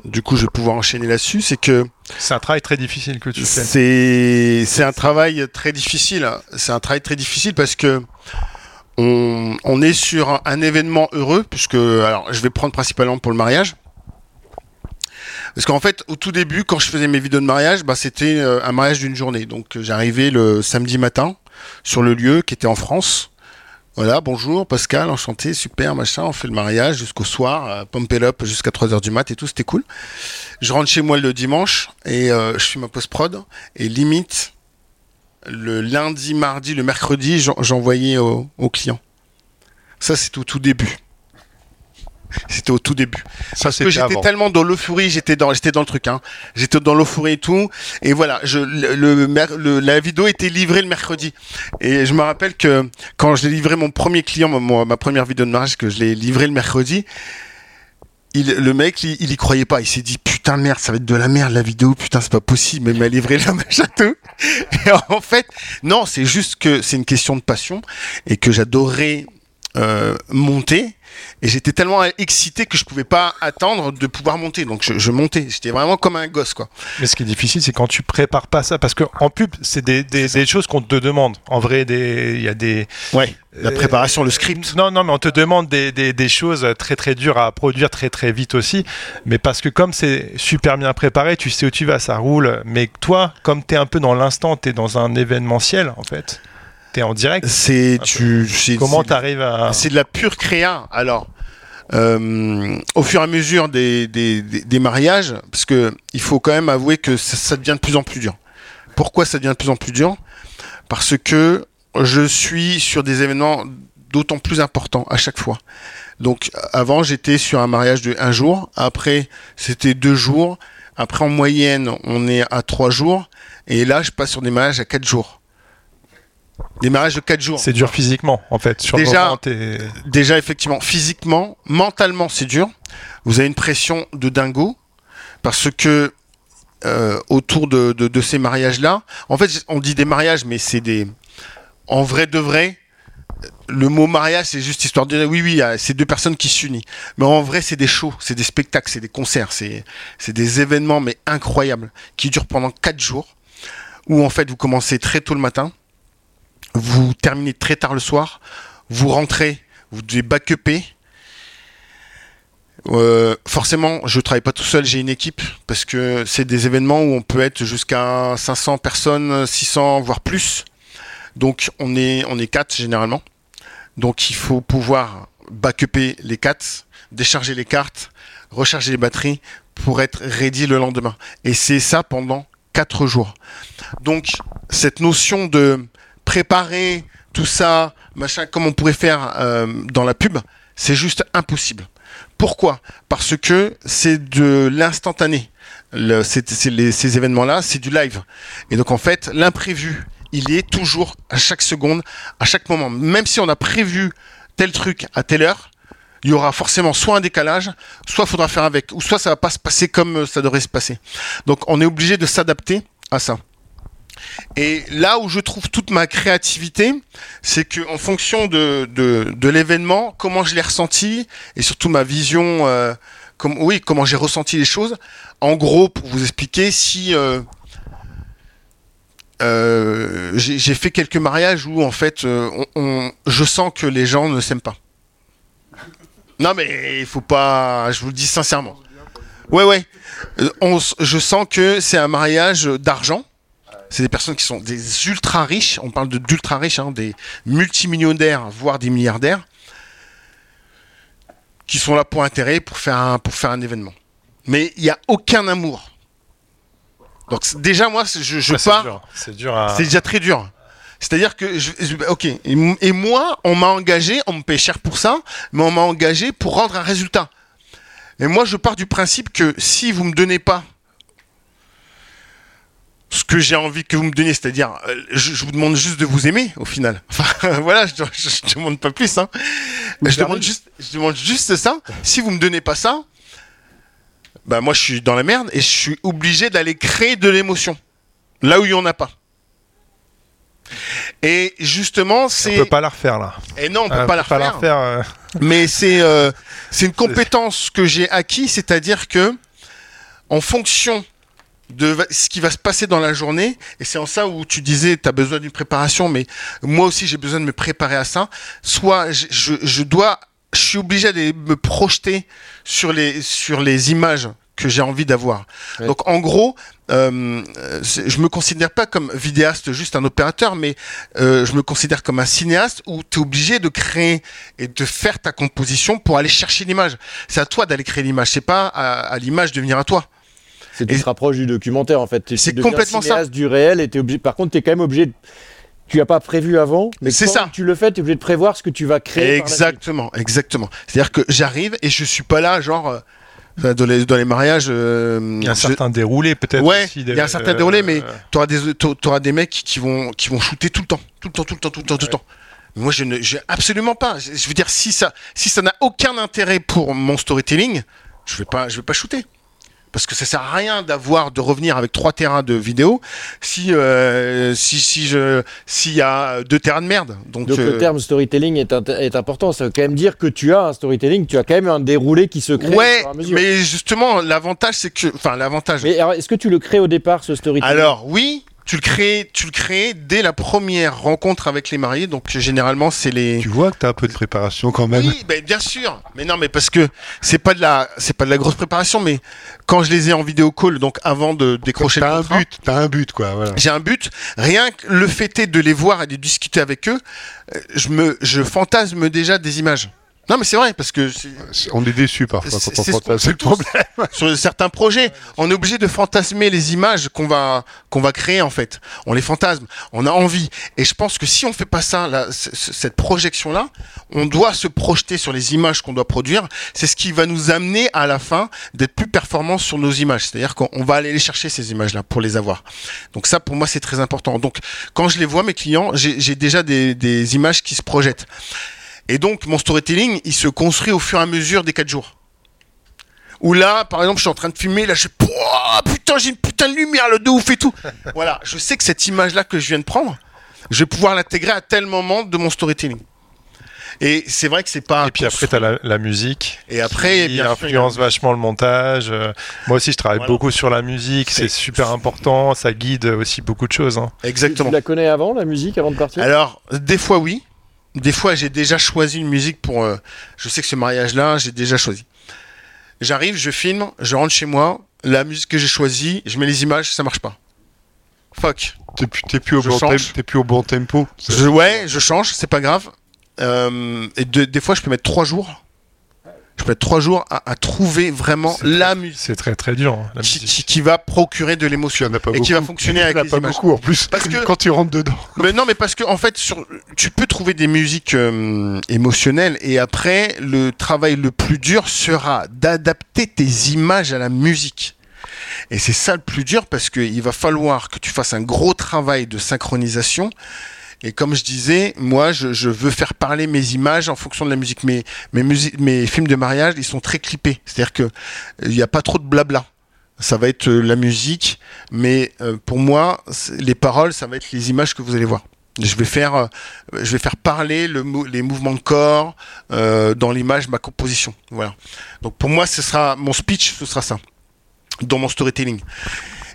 du coup, je vais pouvoir enchaîner là-dessus. C'est que. C'est un travail très difficile que tu fais. C'est, c'est un travail très difficile. C'est un travail très difficile parce que. On, on est sur un, un événement heureux, puisque. Alors, je vais prendre principalement pour le mariage parce qu'en fait, au tout début, quand je faisais mes vidéos de mariage, bah, c'était euh, un mariage d'une journée. Donc euh, j'arrivais le samedi matin sur le lieu qui était en France. Voilà, bonjour Pascal, enchanté, super, machin, on fait le mariage jusqu'au soir, euh, pump it up jusqu'à 3h du mat et tout, c'était cool. Je rentre chez moi le dimanche et je fais ma post-prod et limite, le lundi, mardi, le mercredi, j'envoyais aux au clients. Ça, c'est au tout début. C'était au tout début. Parce que j'étais tellement dans l'euphorie, j'étais dans, j'étais dans le truc, hein. J'étais dans l'euphorie et tout. Et voilà, je, le, la vidéo était livrée le mercredi. Et je me rappelle que quand j'ai livré mon premier client, ma, première vidéo de mariage, que je l'ai livré le mercredi, il, le mec, il, il, y croyait pas. Il s'est dit putain de merde, ça va être de la merde la vidéo. Putain, c'est pas possible. Mais il m'a livré machin tout. Et en fait, non, c'est juste que c'est une question de passion et que j'adorais euh, monter et j'étais tellement excité que je pouvais pas attendre de pouvoir monter. Donc je, montais. J'étais vraiment comme un gosse, quoi. Mais ce qui est difficile, c'est quand tu prépares pas ça, parce que en pub, c'est des, des, choses qu'on te demande. En vrai, il y a des. Ouais. La préparation, le script. Non, non, mais on te demande des, des, des, choses très très dures à produire très très vite aussi. Mais parce que comme c'est super bien préparé, tu sais où tu vas, ça roule. Mais toi, comme tu es un peu dans l'instant, tu es dans un événementiel en fait en direct. C'est tu. Comment t'arrives à. C'est de la pure créa. Alors. Euh, au fur et à mesure des, des, des, mariages, parce que il faut quand même avouer que ça, devient de plus en plus dur. Pourquoi ça devient de plus en plus dur? Parce que je suis sur des événements d'autant plus importants à chaque fois. Donc avant j'étais sur un mariage de un jour, après c'était deux jours, après en moyenne on est à trois jours, et là je passe sur des mariages à quatre jours. Des mariages de 4 jours. C'est dur physiquement, en fait. Sur déjà, déjà, effectivement, physiquement, mentalement, c'est dur. Vous avez une pression de dingo parce que euh, autour de, de, ces mariages-là, en fait, on dit des mariages, mais c'est des. En vrai de vrai, le mot mariage, c'est juste histoire de dire oui, oui, c'est deux personnes qui s'unissent. Mais en vrai, c'est des shows, c'est des spectacles, c'est des concerts, c'est des événements, mais incroyables, qui durent pendant 4 jours, où en fait, vous commencez très tôt le matin vous terminez très tard le soir, vous rentrez, vous devez backuper. Euh, forcément, je travaille pas tout seul, j'ai une équipe parce que c'est des événements où on peut être jusqu'à 500 personnes, 600 voire plus. Donc on est on est quatre généralement. Donc il faut pouvoir backuper les quatre, décharger les cartes, recharger les batteries pour être ready le lendemain. Et c'est ça pendant quatre jours. Donc cette notion de préparer tout ça, machin, comme on pourrait faire euh, dans la pub, c'est juste impossible. Pourquoi? Parce que c'est de l'instantané. Ces événements-là, c'est du live. Et donc en fait, l'imprévu, il est toujours à chaque seconde, à chaque moment. Même si on a prévu tel truc à telle heure, il y aura forcément soit un décalage, soit il faudra faire avec, ou soit ça va pas se passer comme ça devrait se passer. Donc on est obligé de s'adapter à ça. Et là où je trouve toute ma créativité, c'est que en fonction de, de, l'événement, comment je l'ai ressenti, et surtout ma vision, euh, comme, oui, comment j'ai ressenti les choses. En gros, pour vous expliquer, si euh, euh, j'ai fait quelques mariages où en fait, on, je sens que les gens ne s'aiment pas. Non mais il faut pas, je vous le dis sincèrement. Ouais ouais, je sens que c'est un mariage d'argent c'est des personnes qui sont des ultra riches, on parle d'ultra riches, hein, des multimillionnaires, voire des milliardaires, qui sont là pour intérêt, pour faire un, pour faire un événement. Mais il n'y a aucun amour. Donc déjà, moi, je, je pars... C'est dur. C'est déjà très dur. C'est-à-dire que, je, ok, et, moi, on m'a engagé, on me paye cher pour ça, mais on m'a engagé pour rendre un résultat. Et moi, je pars du principe que si vous me donnez pas ce que j'ai envie que vous me donniez, c'est-à-dire, euh, je, vous demande juste de vous aimer, au final. Enfin, voilà, je, ne demande pas plus. Hein. Je, demande juste, je demande juste ça. Si vous me donnez pas ça, bah moi, je suis dans la merde et je suis obligé d'aller créer de l'émotion là où il n'y en a pas. Et justement, c'est. On peut pas la refaire là. Et non, on peut pas, la, refaire. Euh. Mais c'est euh, c'est une compétence que j'ai acquis, c'est-à-dire que en fonction de ce qui va se passer dans la journée, et c'est en ça où tu disais, tu as besoin d'une préparation, mais moi aussi j'ai besoin de me préparer à ça. Soit je, je, je dois, je suis obligé de me projeter sur les sur les images que j'ai envie d'avoir. Donc en gros, euh, je me considère pas comme vidéaste, juste un opérateur, mais euh, je me considère comme un cinéaste où tu es obligé de créer et de faire ta composition pour aller chercher l'image. C'est à toi d'aller créer l'image, c'est pas à, l'image de venir à toi. C'est tu te rapproches du documentaire en fait. C'est complètement ça. du réel et es obligé. Par contre, tu es quand même obligé de tu n'as pas prévu avant, mais ça. tu le fais, tu es obligé de prévoir ce que tu vas créer. Exactement, exactement. C'est-à-dire que j'arrive et je suis pas là, genre, euh, dans, les, dans les mariages. Euh, il y a un certain déroulé peut-être. Ouais, il y a un certain déroulé, mais tu auras des, auras des mecs qui vont, qui vont shooter tout le temps, tout le temps, tout le temps, tout le temps, tout le temps. Moi, je ne, j'ai absolument pas. Je veux dire, si ça, si ça n'a aucun intérêt pour mon storytelling, je vais pas, je vais pas shooter parce que ça sert à rien d'avoir de revenir avec trois terrains de vidéo si euh, si si je s'il y a deux terrains de merde. Donc, le euh, terme storytelling est, est, important. Ça veut quand même dire que tu as un storytelling, tu as quand même un déroulé qui se crée. Ouais, mais justement l'avantage c'est que, enfin l'avantage. Mais est-ce que tu le crées au départ ce storytelling? Alors oui, tu le crées, tu le crées dès la première rencontre avec les mariés. Donc généralement, c'est les. Tu vois que tu as un peu de préparation quand même. Oui, ben, bien sûr. Mais non, mais parce que c'est pas de la, c'est pas de la grosse préparation. Mais quand je les ai en vidéo call, donc avant de décrocher as le contrat, un but, t'as un but quoi. Voilà. J'ai un but. Rien que le fait est de les voir et de discuter avec eux, euh, je me, je fantasme déjà des images. Non, mais c'est vrai, parce que. On est déçu parfois quand on fantasme. le problème. Sur certains projets, on est obligé de fantasmer les images qu'on va, qu'on va créer, en fait. On les fantasme, on a envie. Et je pense que si on fait pas ça, là, cette projection-là, on doit se projeter sur les images qu'on doit produire. C'est ce qui va nous amener à la fin d'être plus performants sur nos images. C'est-à-dire qu'on va aller les chercher, ces images-là, pour les avoir. Donc ça, pour moi, c'est très important. Donc, quand je les vois, mes clients, j'ai déjà des, des images qui se projettent. Et donc, mon storytelling, il se construit au fur et à mesure des 4 jours. Où là, par exemple, je suis en train de filmer, là, je putain, j'ai une putain de lumière, le de ouf et tout. voilà, je sais que cette image-là que je viens de prendre, je vais pouvoir l'intégrer à tel moment de mon storytelling. Et c'est vrai que c'est pas. Et puis après, tu as la, musique. Et après, qui influence vachement le montage. Euh, moi aussi, je travaille beaucoup sur la musique. C'est super important. Ça guide aussi beaucoup de choses. Hein. Exactement. Tu la connais avant, la musique, avant de partir? Alors, des fois, oui. Des fois, j'ai déjà choisi une musique pour. Euh, je sais que ce mariage-là, j'ai déjà choisi. J'arrive, je filme, je rentre chez moi, la musique que j'ai choisie, je mets les images, ça marche pas. Fuck. T'es plus, plus, au bon plus au bon tempo. ouais, je change, c'est pas grave. Euh, et des fois, je peux mettre trois jours je peux être trois jours à, trouver vraiment la musique. C'est très très dur. Hein, qui, va procurer de l'émotion et qui va fonctionner avec les pas beaucoup en plus. Parce que quand tu rentres dedans. Mais non, mais parce que en fait, sur, tu peux trouver des musiques euh, émotionnelles et après, le travail le plus dur sera d'adapter tes images à la musique. Et c'est ça le plus dur parce qu'il va falloir que tu fasses un gros travail de synchronisation et comme je disais, moi, je, veux faire parler mes images en fonction de la musique. Mes, mes, films de mariage, ils sont très clippés. C'est-à-dire que il n'y a pas trop de blabla. Ça va être euh, la musique, mais euh, pour moi, les paroles, ça va être les images que vous allez voir. Je vais faire, euh, je vais faire parler le, les mouvements de corps dans l'image, ma composition. Voilà. Donc pour moi, ce sera mon speech, ce sera ça dans mon storytelling.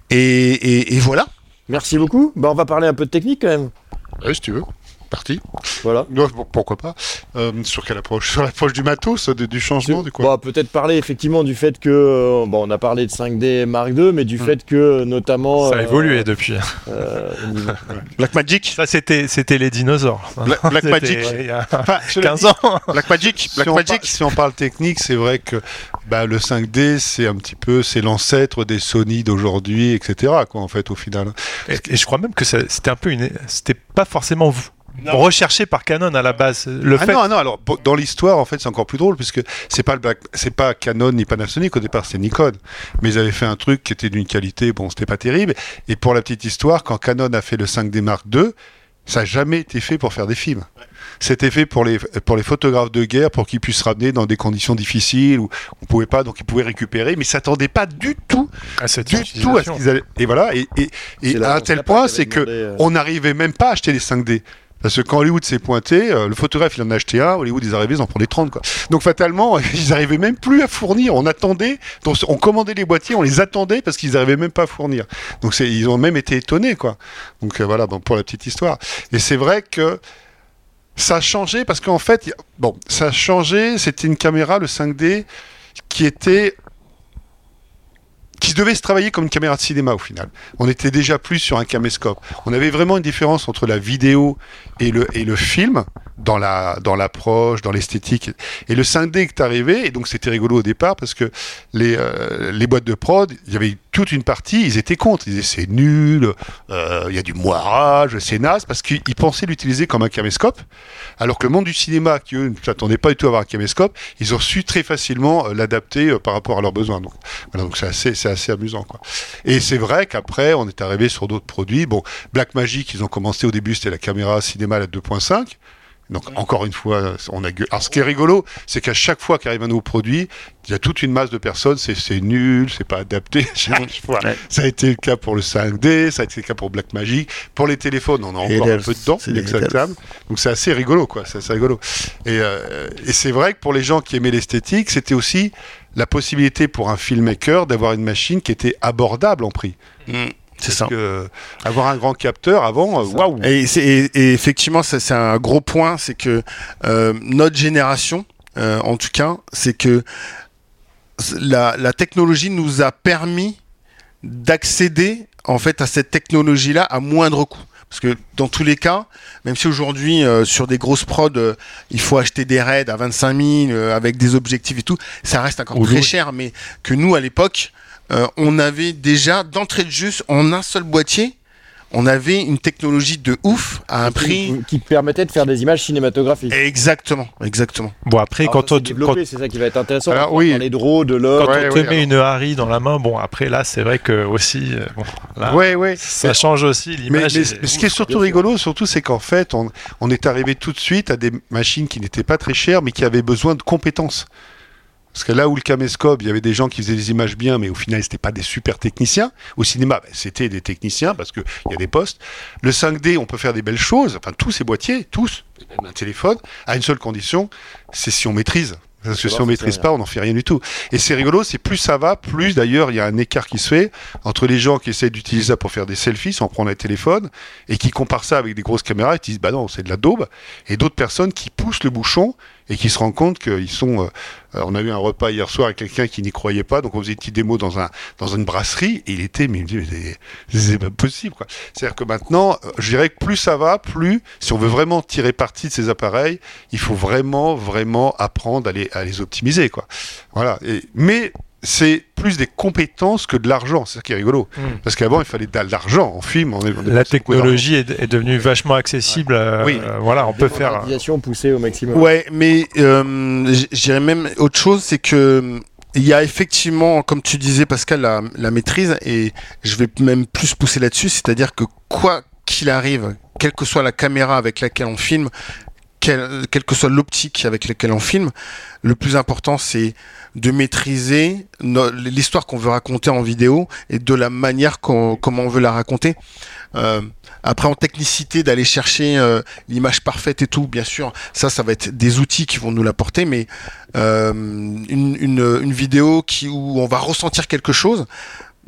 Et, et voilà. Merci beaucoup. Bah, on va parler un peu de technique quand même. Ouais, si tu veux. Parti. Voilà. pourquoi pas. euh, sur quelle approche? Sur l'approche du matos, du changement, du quoi? bah, Peut-être parler effectivement du fait que, euh, bon, on a parlé de 5D Mark II, mais du hmm. fait que notamment. Ça a évolué depuis. Black Magic? Ça, c'était, c'était les dinosaures. Black, Magic Il y a 15 ans. Black Magic, Black si, Magic. On si on parle technique, c'est vrai que bah, le 5D, c'est un petit peu, c'est l'ancêtre des Sony d'aujourd'hui, etc. Quoi, en fait, au final. Et, et je crois même que c'était un peu une, c'était pas forcément vous recherché par Canon à la base. Le ah fait... non, non, alors dans l'histoire, en fait, c'est encore plus drôle puisque c'est pas le c'est pas Canon ni Panasonic au départ, c'est Nikon. Mais ils avaient fait un truc qui était d'une qualité, bon, c'était pas terrible. Et pour la petite histoire, quand Canon a fait le 5D Mark II, ça n'a jamais été fait pour faire des films. C'était fait pour les, pour les photographes de guerre, pour qu'ils puissent ramener dans des conditions difficiles où on pouvait pas, donc ils pouvaient récupérer, mais ils s'attendaient pas du tout, à cette du tout à ce qu'ils allaient. Et voilà, et, et, et à un tel point, c'est que euh, on n'arrivait même pas à acheter les 5D. Parce que quand Hollywood s'est pointé, euh, le photographe il en a acheté un, Hollywood ils arrivaient, ils en prenaient 30 quoi. Donc fatalement, ils arrivaient même plus à fournir. On attendait, on commandait les boîtiers, on les attendait parce qu'ils arrivaient même pas à fournir. Donc ils ont même été étonnés quoi. Donc euh, voilà, donc pour la petite histoire. Et c'est vrai que ça a changé parce qu'en fait, bon, ça a changé. C'était une caméra, le 5D, qui était qui devait se travailler comme une caméra de cinéma au final. On était déjà plus sur un caméscope. On avait vraiment une différence entre la vidéo et le, et le film dans la dans l'approche, dans l'esthétique. Et le 5D est arrivé, et donc c'était rigolo au départ parce que les, euh, les boîtes de prod, il y avait toute une partie, ils étaient contre, ils disaient c'est nul, euh, il y a du moirage, c'est naze, parce qu'ils pensaient l'utiliser comme un caméscope, alors que le monde du cinéma, qui eux ne s'attendaient pas du tout à avoir un caméscope, ils ont su très facilement euh, l'adapter par rapport à leurs besoins. Donc voilà, donc c'est assez, c'est assez amusant quoi. Et c'est vrai qu'après on est arrivé sur d'autres produits. Bon, Black Magic, ils ont commencé au début, c'était la caméra cinéma à 2.5. Donc encore une fois, on a Alors ce qui est rigolo, c'est qu'à chaque fois qu'arrive un nouveau produit, il y a toute une masse de personnes, c'est nul, c'est pas adapté. Ça a été le cas pour le 5D, ça a été le cas pour Black Magic. Pour les téléphones, on a encore un peu de temps, exactement. Donc c'est assez rigolo, quoi. C'est assez rigolo. Et, euh, et c'est vrai que pour les gens qui aimaient l'esthétique, c'était aussi la possibilité pour un filmmaker d'avoir une machine qui était abordable en prix. Mm. C'est ça. Que avoir un grand capteur avant, euh, waouh. Et, et, effectivement, c'est un gros point, c'est que euh, notre génération, euh, en tout cas, c'est que la, la, technologie nous a permis d'accéder en fait à cette technologie-là à moindre coût. Parce que dans tous les cas, même si aujourd'hui sur des grosses prods, il faut acheter des raids à 25 000 avec des objectifs et tout, ça reste encore très cher. Mais que nous à l'époque, euh, on avait déjà d'entrée de jeu en un seul boîtier on avait une technologie de ouf à un prix qui permettait de faire des images cinématographiques. Exactement, exactement. Bon après quand on c'est ça qui va être intéressant. Alors, oui. les draws, de l'or. Quand on te met une Harry dans la main, bon après là c'est vrai que aussi, euh, bon, là, ouais, ouais. ça change aussi l'image. Mais, ce qui est surtout rigolo, surtout c'est qu'en fait on, on est arrivé tout de suite à des machines qui n'étaient pas très chères, mais qui avaient besoin de compétences. Parce que là où le caméscope, il y avait des gens qui faisaient des images bien, mais au final, c'était pas des super techniciens. Au cinéma, ben, c'était des techniciens parce qu'il y a des postes. Le 5D, on peut faire des belles choses. Enfin, tous ces boîtiers, tous, même un téléphone, à une seule condition, c'est si on maîtrise. Parce que si on maîtrise pas, on n'en fait rien du tout. Et c'est rigolo, c'est plus ça va, plus d'ailleurs il y a un écart qui se fait entre les gens qui essaient d'utiliser ça pour faire des selfies sans prendre un téléphone et qui comparent ça avec des grosses caméras et qui disent bah non c'est de la daube et d'autres personnes qui poussent le bouchon et qui se rendent compte qu'ils sont. Euh, euh, on a eu un repas hier soir avec quelqu'un qui n'y croyait pas, donc on faisait une petite démo dans un dans une brasserie et il était, mais il me dit, mais c'est pas possible. C'est-à-dire que maintenant, euh, je dirais que plus ça va, plus si on veut vraiment tirer parti de ces appareils, il faut vraiment vraiment apprendre à les à les optimiser quoi. Voilà. Mais c'est plus des compétences que de l'argent. C'est ça qui est rigolo. Hmm. Parce qu'avant, il fallait de l'argent en film. On est, la technologie est, devenue vachement accessible. Euh, oui. voilà, on peut faire. poussée au maximum. Ouais, mais euh, j'irais même autre chose, c'est que il y a effectivement, comme tu disais, Pascal, la, la maîtrise, et je vais même plus pousser là-dessus, c'est-à-dire que quoi qu'il arrive, quelle que soit la caméra avec laquelle on filme, quelle, quelle que soit l'optique avec laquelle on filme, le plus important c'est de maîtriser l'histoire qu'on veut raconter en vidéo et de la manière comment on veut la raconter. Euh, après en technicité d'aller chercher euh, l'image parfaite et tout, bien sûr, ça ça va être des outils qui vont nous l'apporter, mais euh, une, une, une, vidéo qui où on va ressentir quelque chose,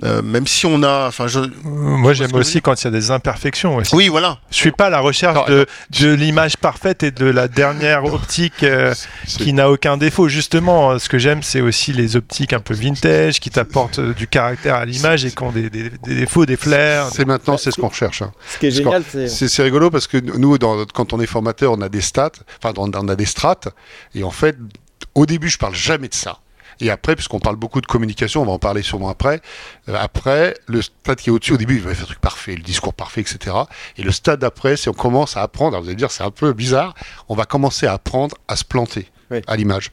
Euh, même si on a, enfin, je. Moi, j'aime aussi quand il y a des imperfections aussi. Oui, voilà. Je suis pas à la recherche de, de l'image parfaite et de la dernière optique euh, qui n'a aucun défaut. Justement, ce que j'aime, c'est aussi les optiques un peu vintage qui t'apportent euh, du caractère à l'image et qui ont des, des- des défauts, des flares. C'est maintenant, c'est ce qu'on recherche. hein. Ce qui est Parce génial, c'est. Rigolo parce que nous, dans- quand on est formateur, on a des stats, enfin, on on a des strates, et en fait, au début, je parle jamais de ça. Et après, puisqu'on parle beaucoup de communication, on va en parler sûrement après. euh, après, le stade qui est au-dessus, au début, il va faire un truc parfait, le discours parfait, etc. Et le stade d'après, c'est on commence à apprendre. Alors, vous allez dire, c'est un peu bizarre. On va commencer à apprendre à se planter Oui. à l'image,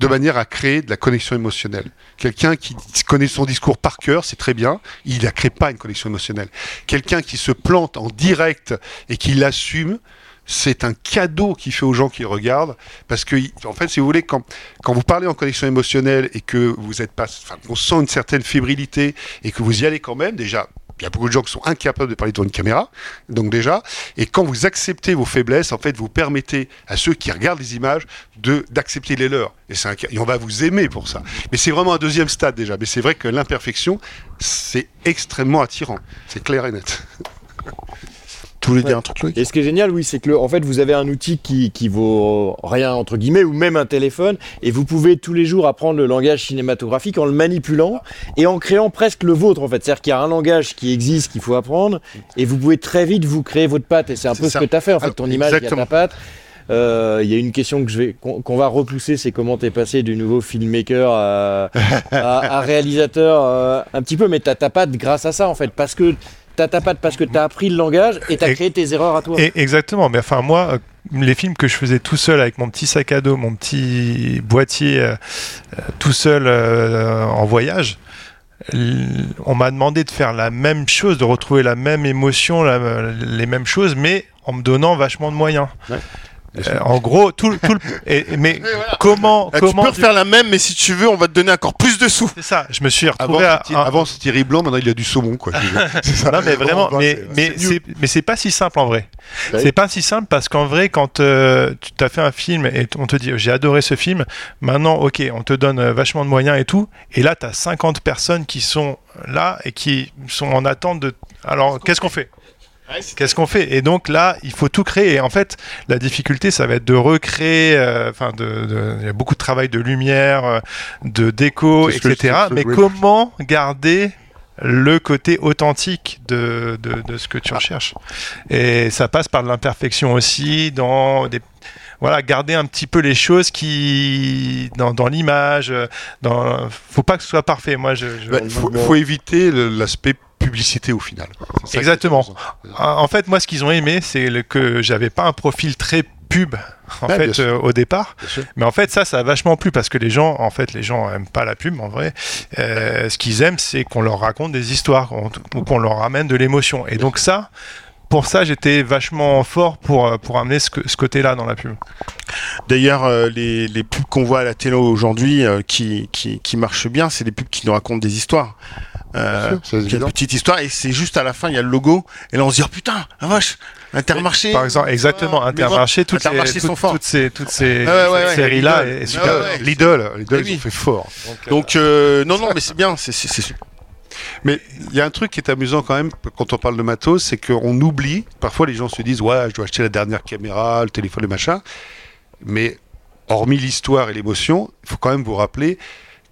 de manière à créer de la connexion émotionnelle. Quelqu'un qui connaît son discours par cœur, c'est très bien. Il ne crée pas une connexion émotionnelle. Quelqu'un qui se plante en direct et qui l'assume, c'est un cadeau qu'il fait aux gens qui regardent. Parce que, en fait, si vous voulez, quand, quand vous parlez en connexion émotionnelle et que vous êtes pas, on sent une certaine fébrilité et que vous y allez quand même, déjà, il y a beaucoup de gens qui sont incapables de parler devant une caméra, donc déjà, et quand vous acceptez vos faiblesses, en fait, vous permettez à ceux qui regardent les images de d'accepter les leurs. Et, un et on va vous aimer pour ça. Mais c'est vraiment un deuxième stade déjà. Mais c'est vrai que l'imperfection, c'est extrêmement attirant. C'est clair et net. Tu voulais Ouais. dire un truc, Loïc Et ce qui est génial, oui, c'est que le- en fait, vous avez un outil qui, qui vaut rien entre guillemets, ou même un téléphone, et vous pouvez tous les jours apprendre le langage cinématographique en le manipulant et en créant presque le vôtre. En fait, c'est-à-dire qu'il y a un langage qui existe qu'il faut apprendre, et vous pouvez très vite vous créer votre patte. Et c'est un peu ça. ce que tu as fait. En fait, Alors, ton image, il y a ta patte. Euh, Il y a une question que je vais qu'on va repousser, c'est comment t'es passé du nouveau filmmaker à, à- à réalisateur euh, un petit peu, mais t'as ta patte grâce à ça en fait, parce que t'as ta patte parce que t'as appris le langage et t'as créé tes erreurs à toi. Et, exactement, mais enfin moi, euh, les films que je faisais tout seul avec mon petit sac à dos, mon petit boîtier, euh, euh, tout seul euh, en voyage, on m'a demandé de faire la même chose, de retrouver la même émotion, la- les mêmes choses, mais en me donnant vachement de moyens. Euh, en gros, tout, le- tout le- et- mais voilà. comment, Ah, comment tu peux refaire la même, mais si tu veux, on va te donner encore plus de sous. c'est ça Je me suis Avant, retrouvé à, c'était- un- avant, c'était Thierry Blanc, maintenant il a du saumon. Quoi. C'est ça. Non mais vraiment, bah, mais c'est- mais c'est mais pas si simple en vrai. Ouais. C'est pas si simple parce qu'en vrai, quand euh, tu t'as fait un film et on te dit j'ai adoré ce film, maintenant ok, on te donne euh, vachement de moyens et tout, et là t'as 50 personnes qui sont là et qui sont en attente de. Alors qu'est-ce qu'on fait? Qu'est-ce qu'on fait? Et donc là, il faut tout créer. Et en fait, la difficulté, ça va être de recréer. euh, Enfin, de, de- il y a beaucoup de travail de lumière, euh, de déco, etc. Mais comment garder le côté authentique de, de, de ce que tu recherches? Et ça passe par de l'imperfection aussi, dans des voilà, garder un petit peu les choses qui dans, dans l'image. euh, Dans, faut pas que ce soit parfait. Moi, je, je- Bah, faut, faut éviter l'aspect publicité au final. Exactement. intéressant. En fait, moi, ce qu'ils ont aimé, c'est que j'avais pas un profil très pub en fait euh, au départ. Mais en fait, ça, ça a vachement plu parce que les gens, en fait, les gens aiment pas la pub en vrai. Euh, ce qu'ils aiment, c'est qu'on leur raconte des histoires ou qu'on leur ramène de l'émotion. Et donc ça. Pour ça, j'étais vachement fort pour, euh, pour amener ce, côté-là dans la pub. D'ailleurs, euh, les, les pubs qu'on voit à la télé aujourd'hui euh, qui, qui, qui marchent bien, c'est des pubs qui nous racontent des histoires. Euh, sûr, une petite histoire et c'est juste à la fin il y a le logo et là on se dit oh putain la vache Intermarché Par exemple, exactement, Ah, Intermarché, toutes, ces, Intermarché sont toutes, ces, toutes ces Ouais, ouais, ouais. séries-là Lidl. est Ouais, super. ouais. Lidl, Lidl, Eh ils oui. ont fait fort. donc euh, non non mais c'est bien c'est c'est- c'est super Mais il y a un truc qui est amusant quand même quand on parle de matos, c'est qu'on oublie. Parfois, les gens se disent ouais, je dois acheter la dernière caméra, le téléphone, le machin. Mais hormis l'histoire et l'émotion, il faut quand même vous rappeler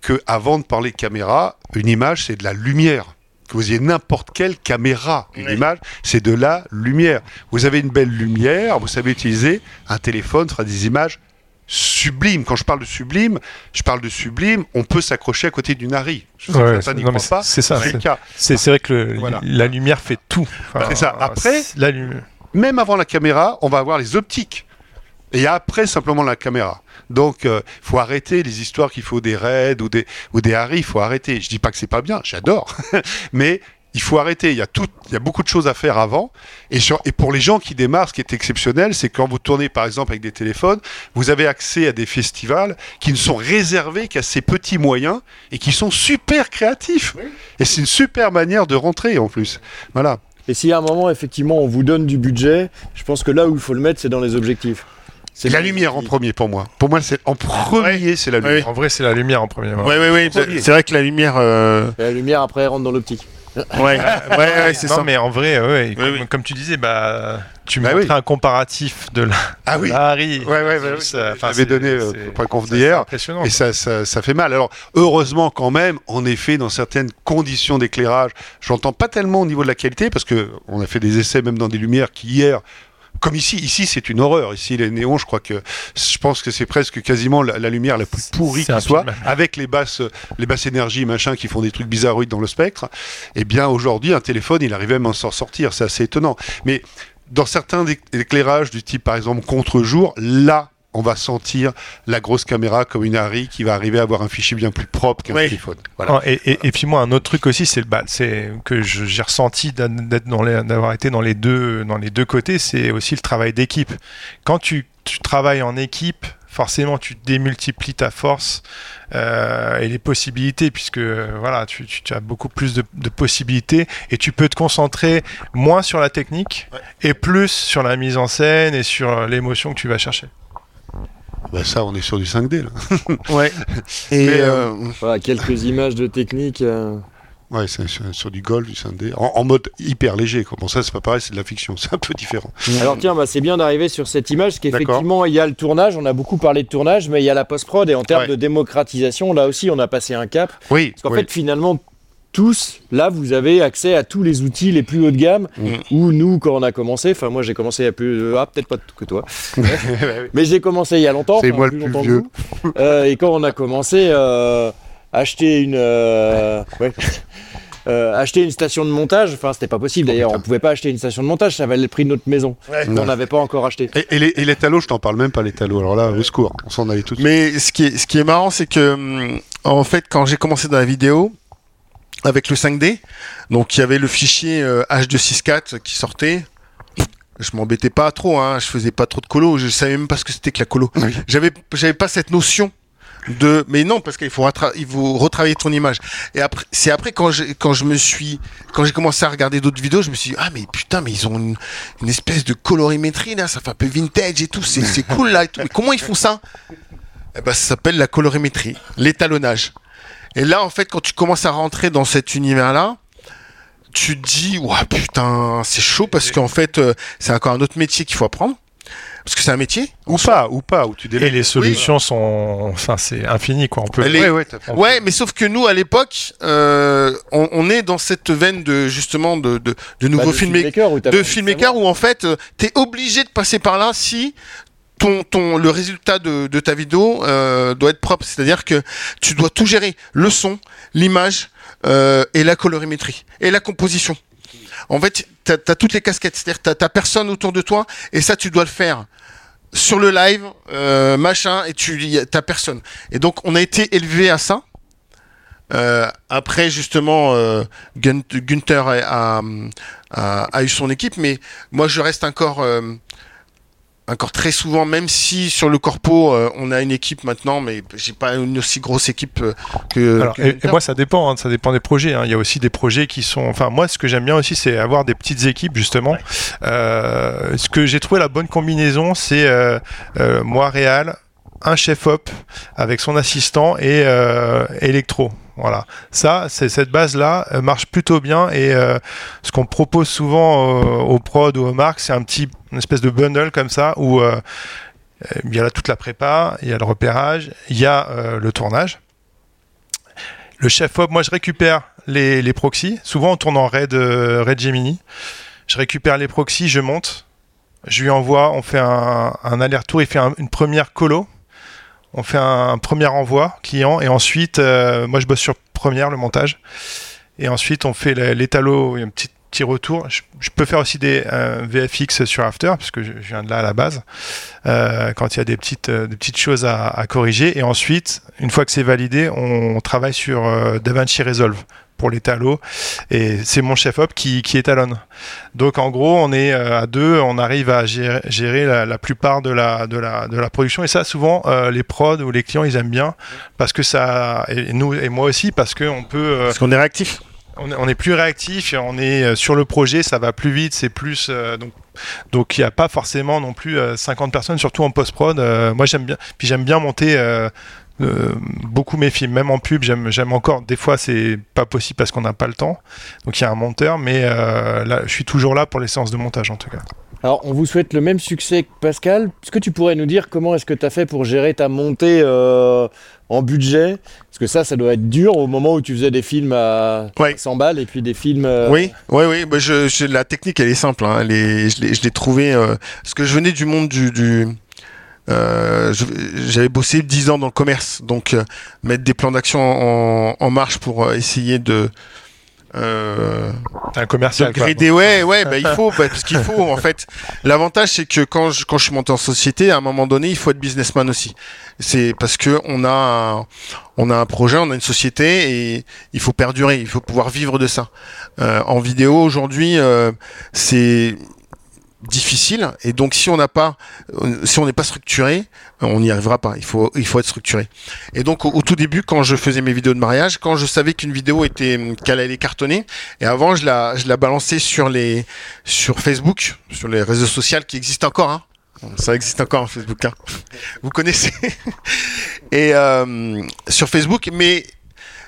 que avant de parler de caméra, une image c'est de la lumière. Que vous ayez n'importe quelle caméra, une Oui. image, c'est de la lumière. Vous avez une belle lumière, vous savez utiliser un téléphone, ce sera des images sublimes. Quand je parle de sublime, je parle de sublime, on peut s'accrocher à côté d'une Harry. Je sais Ouais, n'y croient pas. c'est ça, C'est le c'est- cas. C'est c'est vrai que le- Voilà. la lumière fait tout. Enfin, C'est ça. Après- la lu- même avant la caméra, on va avoir les optiques. Et après, simplement la caméra. Donc, il faut arrêter les histoires qu'il faut des raids ou des, ou des Harry. Il faut arrêter. Je dis pas que c'est pas bien, j'adore. Mais il faut arrêter. Il y, a tout, il y a beaucoup de choses à faire avant. Et, sur- et pour les gens qui démarrent, ce qui est exceptionnel, c'est quand vous tournez, par exemple, avec des téléphones, vous avez accès à des festivals qui ne sont réservés qu'à ces petits moyens et qui sont super créatifs. Et c'est une super manière de rentrer, en plus. Voilà. Et si à un moment, effectivement, on vous donne du budget, je pense que là où il faut le mettre, c'est dans les objectifs. C'est la lumière en premier pour moi. Pour moi, c'est en premier, c'est la lumière. Ouais. En vrai, c'est la lumière en premier. Ouais, ouais. Premier. C'est vrai que la lumière. euh, La lumière après elle rentre dans l'optique. Ouais, ouais, ouais, c'est non, ça. mais en vrai, ouais, comme, oui. comme tu disais, bah, tu Bah montrais oui. un comparatif de la, Ah oui. la Harry. Ouais, ouais, enfin, J'avais donné conf c'est d'hier. impressionnant. Et ça, ça, ça fait mal. Alors, heureusement, quand même, en effet, dans certaines conditions d'éclairage, j'entends pas tellement au niveau de la qualité, parce que on a fait des essais même dans des lumières qui, hier, comme ici, ici, c'est une horreur. Ici, les néons, je crois que, je pense que c'est presque quasiment la, la lumière la plus pourrie qui soit, avec les basses, les basses énergies, machin, qui font des trucs bizarroïdes dans le spectre. Eh bien, aujourd'hui, un téléphone, il arrive même à s'en sortir. C'est assez étonnant. Mais, dans certains éc- éclairages du type, par exemple, contre-jour, là, on va sentir la grosse caméra comme une Harry qui va arriver à avoir un fichier bien plus propre qu'un Oui. téléphone. Voilà. Oh, et, et- et puis moi, un autre truc aussi, c'est le bal, c'est que je- j'ai ressenti d'être d'être dans les- d'avoir été dans les deux dans les deux côtés, c'est aussi le travail d'équipe. Quand tu, tu travailles en équipe, forcément, tu démultiplies ta force euh, et les possibilités, puisque voilà, tu, tu- tu as beaucoup plus de, de possibilités et tu peux te concentrer moins sur la technique et plus sur la mise en scène et sur l'émotion que tu vas chercher. Bah ça, on est sur du 5D là. Ouais. Et Mais, euh, Voilà, quelques images de technique. euh, Ouais, c'est sur, sur du golf, du 5D, en, en mode hyper léger. Quoi. Bon, ça, c'est pas pareil, c'est de la fiction, c'est un peu différent. Alors tiens, bah, c'est bien d'arriver sur cette image, parce qu'effectivement, il y a le tournage, on a beaucoup parlé de tournage, mais il y a la post-prod, et en termes Ouais. de démocratisation, là aussi, on a passé un cap. Oui, Parce qu'en oui. fait, finalement, tous, là, vous avez accès à tous les outils les plus haut de gamme, Mm. où nous, quand on a commencé, enfin moi j'ai commencé il y a plus, euh, ah peut-être pas que toi, mais j'ai commencé il y a longtemps, C'est moi le plus longtemps que vieux. vous. Euh, et quand on a commencé, euh, acheter une, euh, ouais. Euh, acheter une station de montage, enfin c'était pas possible d'ailleurs, on pouvait pas acheter une station de montage, ça valait le prix de notre maison. ouais. On n'avait pas encore acheté. Et, et les, et les talos, je t'en parle même pas, les talos. Alors là, au secours, on s'en allait tout de suite. Mais ce qui est, ce qui est marrant, c'est que, hum, en fait, quand j'ai commencé dans la vidéo, avec le 5D, donc il y avait le fichier euh, H264 qui sortait. Je m'embêtais pas trop, hein, je faisais pas trop de colo, je savais même pas ce que c'était que la colo. Oui. J'avais, j'avais pas cette notion de, mais non, parce qu'il faut, il faut retravailler ton image. Et après, c'est après quand j'ai, quand je me suis, quand j'ai commencé à regarder d'autres vidéos, je me suis dit, ah, mais putain, mais ils ont une, une espèce de colorimétrie, là, ça fait un peu vintage et tout, c'est, c'est cool, là, et tout. Mais comment ils font ça? Eh ben, ça s'appelle la colorimétrie, l'étalonnage. Et là, en fait, quand tu commences à rentrer dans cet univers-là, tu te dis, ouais, putain, c'est chaud parce qu'en fait, euh, c'est encore un autre métier qu'il faut apprendre. Parce que c'est un métier. Ou pas, ou pas, ou tu Et délègues. les solutions sont, enfin, c'est infini quoi. On peut. Est- Ouais, ouais, mais sauf que nous, à l'époque, euh, on, on est dans cette veine de justement de, de, de nouveaux Bah, de filmmakers, où de filmmakers où en fait, euh, t'es obligé de passer par là si ton, ton le résultat de, de ta vidéo euh, doit être propre. C'est-à-dire que tu dois tout gérer, le son, l'image euh, et la colorimétrie et la composition. En fait, t'as as toutes les casquettes, c'est-à-dire t'as t'as personne autour de toi et ça tu dois le faire sur le live, euh, machin, et tu t'as personne. Et donc on a été élevé à ça. Après justement, Gun- Gunther a, a, eu son équipe, mais moi je reste encore encore très souvent, même si sur le corpo euh, on a une équipe maintenant, mais j'ai pas une aussi grosse équipe euh, que. Alors, que et, moi, ça dépend, hein, ça dépend des projets. hein. Il y a aussi des projets qui sont. Enfin, moi, ce que j'aime bien aussi, c'est avoir des petites équipes, justement. Euh, ce que j'ai trouvé la bonne combinaison, c'est euh, euh, moi, Réal, un chef op avec son assistant et euh, électro. Voilà, ça, cette base-là euh, marche plutôt bien et euh, ce qu'on propose souvent euh, aux prod ou aux marques, c'est un petit une espèce de bundle comme ça où il y a toute la prépa, il y a le repérage, il y a le tournage. Le chef op, moi je récupère les, les proxys. Souvent on tourne en RAID Gemini. Je récupère les proxys, je monte. Je lui envoie, on fait un, aller-retour, il fait un- une première colo. On fait un, premier envoi client et ensuite, euh, moi je bosse sur première, le montage. Et ensuite on fait l'étalo, un petit, petit retour. Je, peux faire aussi des euh, VFX sur After, parce que je, viens de là à la base, euh, quand il y a des petites, choses à, corriger. Et ensuite, une fois que c'est validé, on travaille sur DaVinci Resolve pour les talos et c'est mon chef op qui, qui étalonne. Donc en gros, on est euh, à deux, on arrive à gérer, gérer la, la plupart de la, de, la, de la production et ça souvent euh, les prods ou les clients ils aiment bien parce que ça et nous et moi aussi parce que on peut euh, Parce qu'on est réactif. on, est plus réactif, on est sur le projet, ça va plus vite, c'est plus donc donc il n'y a pas forcément non plus 50 personnes, surtout en post prod. moi j'aime bien, puis j'aime bien monter euh, beaucoup mes films, même en pub, j'aime encore. Des fois, c'est pas possible parce qu'on n'a pas le temps. Donc il y a un monteur, mais euh, là, je suis toujours là pour les séances de montage en tout cas. Alors, on vous souhaite le même succès que Pascal. Est-ce que tu pourrais nous dire comment est-ce que tu as fait pour gérer ta montée euh, en budget? Parce que ça, ça doit être dur au moment où tu faisais des films à 100 balles et puis des films. Oui, oui, oui. Bah, je, la technique, elle est simple. Hein. je l'ai trouvée. parce que je venais du monde du, du euh, j'avais bossé 10 ans dans le commerce, donc euh, mettre des plans d'action en, en, marche pour euh, essayer de euh, un commercial. Quoi. ouais, ouais, bah, il faut, bah, parce qu'il faut en fait. L'avantage, c'est que quand je, quand je suis monté en société, à un moment donné, il faut être businessman aussi. C'est parce que on a, un, on a un projet, on a une société et il faut perdurer, il faut pouvoir vivre de ça. Euh, en vidéo aujourd'hui, euh, c'est difficile. Et donc si on n'a pas euh, si on n'est pas structuré on n'y arrivera pas. Il faut il faut être structuré. Et donc au, tout début quand je faisais mes vidéos de mariage quand je savais qu'une vidéo était qu'elle allait cartonner et avant je la je la balançais sur les sur Facebook sur les réseaux sociaux qui existent encore hein. ça existe encore en Facebook hein. vous connaissez. Et euh, sur Facebook. Mais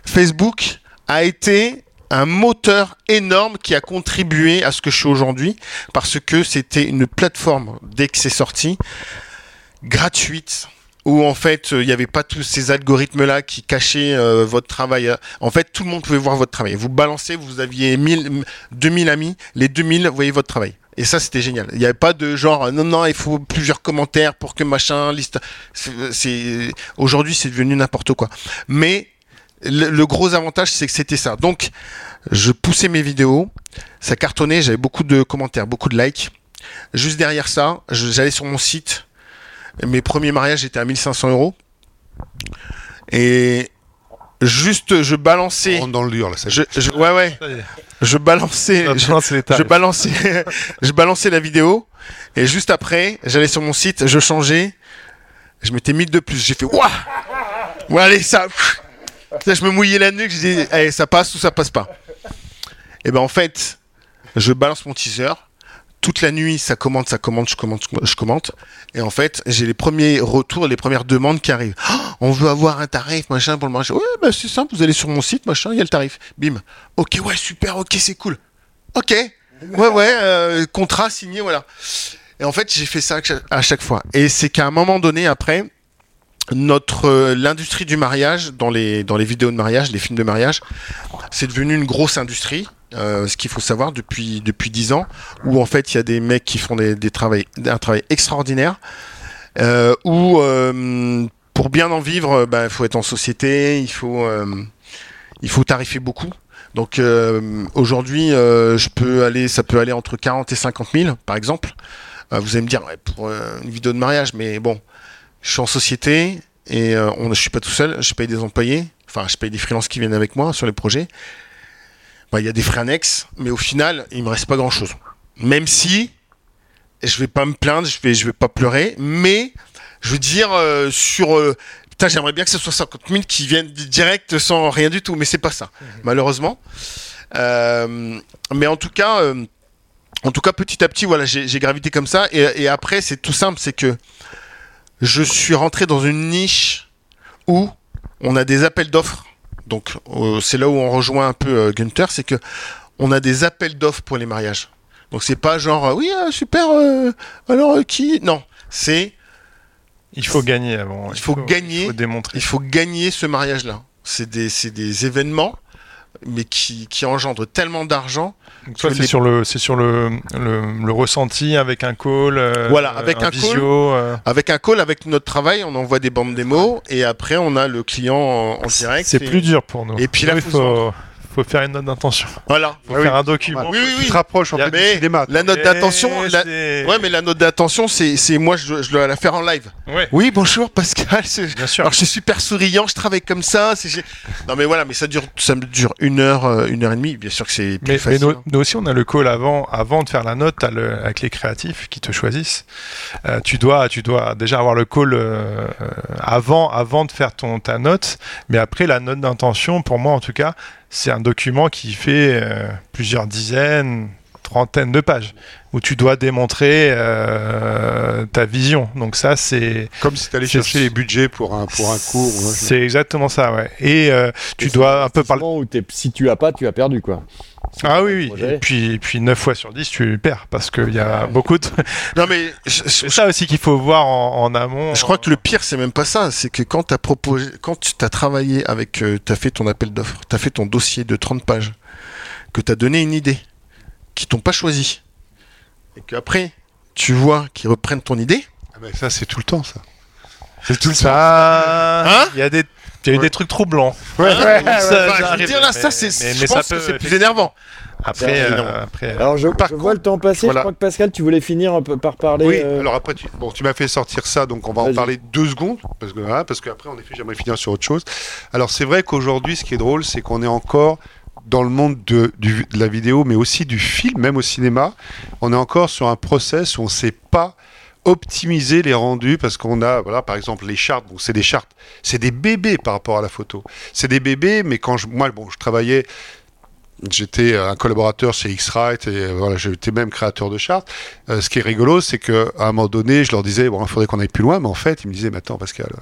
Facebook a été un moteur énorme qui a contribué à ce que je suis aujourd'hui parce que c'était une plateforme dès que c'est sorti gratuite où en fait il n'y avait pas tous ces algorithmes là qui cachaient euh, votre travail. En fait, tout le monde pouvait voir votre travail. Vous balancez, vous aviez 1000 2000 amis, les 2000 voyaient votre travail. Et ça, c'était génial. Il n'y avait pas de genre, non, non, il faut plusieurs commentaires pour que machin, liste. C'est, aujourd'hui, c'est devenu n'importe quoi. Mais le, gros avantage, c'est que c'était ça. Donc, je poussais mes vidéos, ça cartonnait, j'avais beaucoup de commentaires, beaucoup de likes. Juste derrière ça, j'allais sur mon site. Mes premiers mariages étaient à 1500 euros. Et juste, je balançais. dans le dur, là, je, ouais, ouais. Je balançais. Je, balançais. je balançais la vidéo. Et juste après, j'allais sur mon site, je changeais. Je mettais 1000 de plus. J'ai fait, waouh! Bon, allez, ça je me mouillais la nuque, je disais, hey, ça passe ou ça passe pas. Et ben en fait, je balance mon teaser. Toute la nuit, ça commente, ça commente, je commente, je commente. Et en fait, j'ai les premiers retours, les premières demandes qui arrivent. Oh, on veut avoir un tarif, machin, pour le marché. Ouais, bah c'est simple, vous allez sur mon site, machin, il y a le tarif. Bim. Ok, ouais, super, ok, c'est cool. Ok. Ouais, ouais, euh, contrat signé, voilà. Et en fait, j'ai fait ça à chaque fois. Et c'est qu'à un moment donné, après, notre euh, l'industrie du mariage dans les dans les vidéos de mariage, les films de mariage, c'est devenu une grosse industrie. Euh, ce qu'il faut savoir depuis depuis dix ans, où en fait il y a des mecs qui font des, des travail, un travail extraordinaire, euh, où euh, pour bien en vivre, ben, il faut être en société, il faut il faut tarifer beaucoup. Donc aujourd'hui, je peux aller, ça peut aller entre 40 et 50 000 par exemple. vous allez me dire ouais, pour une vidéo de mariage, mais bon, je suis en société et euh, on, je suis pas tout seul, je paye des employés, enfin je paye des freelances qui viennent avec moi sur les projets. Bah, il y a des frais annexes, mais au final, il me reste pas grand chose. Même si je vais pas me plaindre, je vais, je vais pas pleurer, mais je veux dire euh, sur euh, putain, j'aimerais bien que ce soit 50 000 qui viennent direct sans rien du tout, mais c'est pas ça, mhm. malheureusement. mais en tout cas, en tout cas, petit à petit, voilà, j'ai gravité comme ça, et, et après, c'est tout simple, c'est que je suis rentré dans une niche où on a des appels d'offres. Donc euh, c'est là où on rejoint un peu euh, Gunther, c'est que on a des appels d'offres pour les mariages. Donc c'est pas genre euh, oui super alors qui? Non. C'est il faut gagner avant. Il faut, gagner il faut démontrer. Il faut gagner ce mariage là c'est des c'est des événements mais qui, qui engendre tellement d'argent. c'est sur le c'est sur le, le, ressenti avec un call. Euh, voilà, avec un, call, euh. avec un call avec notre travail, on envoie des bandes démo et après on a le client en, direct. C'est plus dur pour nous. Et puis là, il faut, faut faire une note d'intention. Voilà. Faut faire un document. Oui, oui, oui. Tu te rapproches en fait des maths. La note d'intention, ouais, mais la note d'intention, c'est, c'est moi, je, je dois la faire en live. Ouais. Oui, bonjour Pascal. Bien sûr. Alors je suis super souriant, je travaille comme ça. Non mais voilà, mais ça dure, ça me dure une heure, euh, une heure et demie. Bien sûr que c'est plus mais, facile. Mais nous, aussi, on a le call avant, avant de faire la note, le, avec les créatifs qui te choisissent. Euh, tu dois, tu dois déjà avoir le call euh, avant, avant de faire ton ta note. Mais après la note d'intention, pour moi en tout cas, c'est un document qui fait euh, plusieurs dizaines, trentaines de pages où tu dois démontrer euh, ta vision. Donc ça, c'est comme si tu allais chercher les budgets pour un pour un cours. C'est exactement ça, ouais. Et euh, tu dois un peu parler. Où si tu as pas, tu as perdu, quoi. Ah oui, oui. Et puis, puis 9 fois sur 10, tu perds parce qu'il y a beaucoup de. Non, mais. C'est ça aussi qu'il faut voir en, amont. Je crois que le pire, c'est même pas ça. C'est que quand tu as proposé, quand tu as travaillé avec. Euh, tu as fait ton appel d'offres, tu as fait ton dossier de 30 pages, que tu as donné une idée, qui t'ont pas choisi, et qu'après, tu vois qu'ils reprennent ton idée. Ah ben ça, c'est tout le temps, ça. C'est tout ça. Hein Il y a des il y a eu des trucs troublants. Ouais, ouais, ouais, ça, je veux dire là, ça c'est, je pense que c'est plus énervant. Après, euh, après, alors je, je vois le temps passer. Je crois que Pascal, tu voulais finir un peu par parler. Oui. Euh... Alors après, tu, bon, tu m'as fait sortir ça, donc on va en parler deux secondes parce que voilà, parce qu'après, en effet, j'aimerais finir sur autre chose. Alors c'est vrai qu'aujourd'hui, ce qui est drôle, c'est qu'on est encore dans le monde de, la vidéo, mais aussi du film, même au cinéma, on est encore sur un process où on ne sait pas optimiser les rendus parce qu'on a, voilà, par exemple, les chartes. Bon, c'est des chartes, c'est des bébés par rapport à la photo. C'est des bébés, mais quand je, moi, bon, je travaillais J'étais un collaborateur chez X-Rite et euh, voilà, j'étais même créateur de chartes. Euh, ce qui est rigolo, c'est qu'à un moment donné, je leur disais, bon, il faudrait qu'on aille plus loin, mais en fait, ils me disaient, mais attends, Pascal,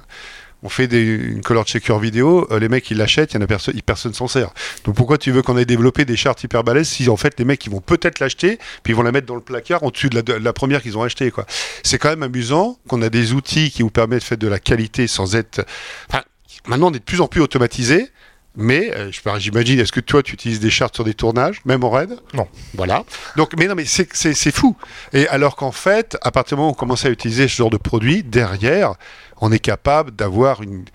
on fait des, une color checker vidéo, euh, les mecs ils l'achètent, il y en a personne, personne s'en sert. Donc pourquoi tu veux qu'on ait développé des chartes hyper balèzes si en fait les mecs ils vont peut-être l'acheter, puis ils vont la mettre dans le placard au-dessus de, la, première qu'ils ont achetée quoi. C'est quand même amusant qu'on a des outils qui vous permettent de faire de la qualité sans être, enfin, maintenant on est de plus en plus automatisé. Mais euh, j'imagine, est-ce que toi tu utilises des chartes sur des tournages, même en raid? Non. Voilà. Donc, mais non, mais c'est fou. Et alors qu'en fait, à partir du moment où on commence à utiliser ce genre de produit, derrière, on est capable d'avoir une,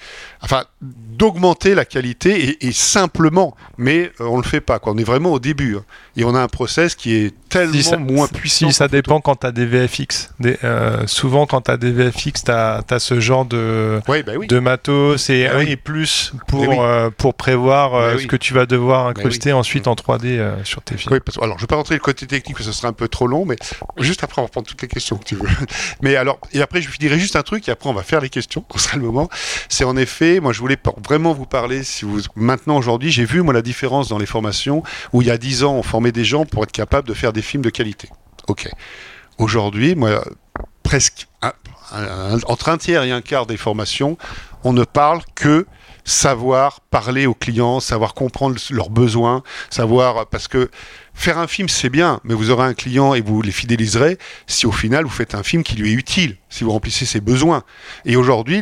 enfin, d'augmenter la qualité et, simplement, mais euh, on le fait pas. Quoi. On est vraiment au début hein. et on a un process qui est tellement moins puissant. Si ça dépend quand tu as des VFX. Des, euh, souvent, quand tu as des VFX, tu as, ce genre de, bah de matos et, bah et plus pour, euh, pour prévoir bah ce que tu vas devoir incruster ensuite en 3D sur tes films. alors, je vais pas rentrer le côté technique parce que ce serait un peu trop long, mais juste après, on va prendre toutes les questions que tu veux. mais alors, et après, je finirai juste un truc et après, on va faire les question, ce sera le moment. C'est en effet, moi je voulais vraiment vous parler, si vous maintenant aujourd'hui, j'ai vu moi la différence dans les formations où il y a 10 ans on formait des gens pour être capable de faire des films de qualité. Aujourd'hui, presque entre un tiers et un quart des formations, on ne parle que savoir parler aux clients, savoir comprendre leurs besoins, savoir parce que faire un film c'est bien, mais vous aurez un client et vous les fidéliserez si au final vous faites un film qui lui est utile, si vous remplissez ses besoins. Et aujourd'hui,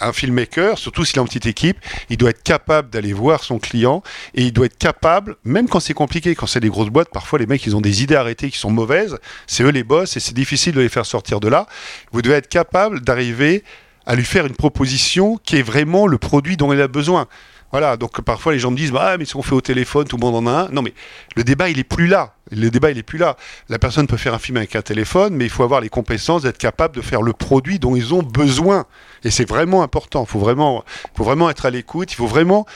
un filmmaker, surtout s'il est en petite équipe, il doit être capable d'aller voir son client et il doit être capable, même quand c'est compliqué, quand c'est des grosses boîtes, parfois les mecs ils ont des idées arrêtées qui sont mauvaises, c'est eux les boss et c'est difficile de les faire sortir de là. Vous devez être capable d'arriver à lui faire une proposition qui est vraiment le produit dont il a besoin. Voilà, donc parfois les gens me disent bah mais si on fait au téléphone, tout le monde en a un. Non mais le débat il est plus là. Le débat il est plus là. La personne peut faire un film avec un téléphone, mais il faut avoir les compétences d'être capable de faire le produit dont ils ont besoin. Et c'est vraiment important. Il faut vraiment, faut vraiment être à l'écoute. Il faut vraiment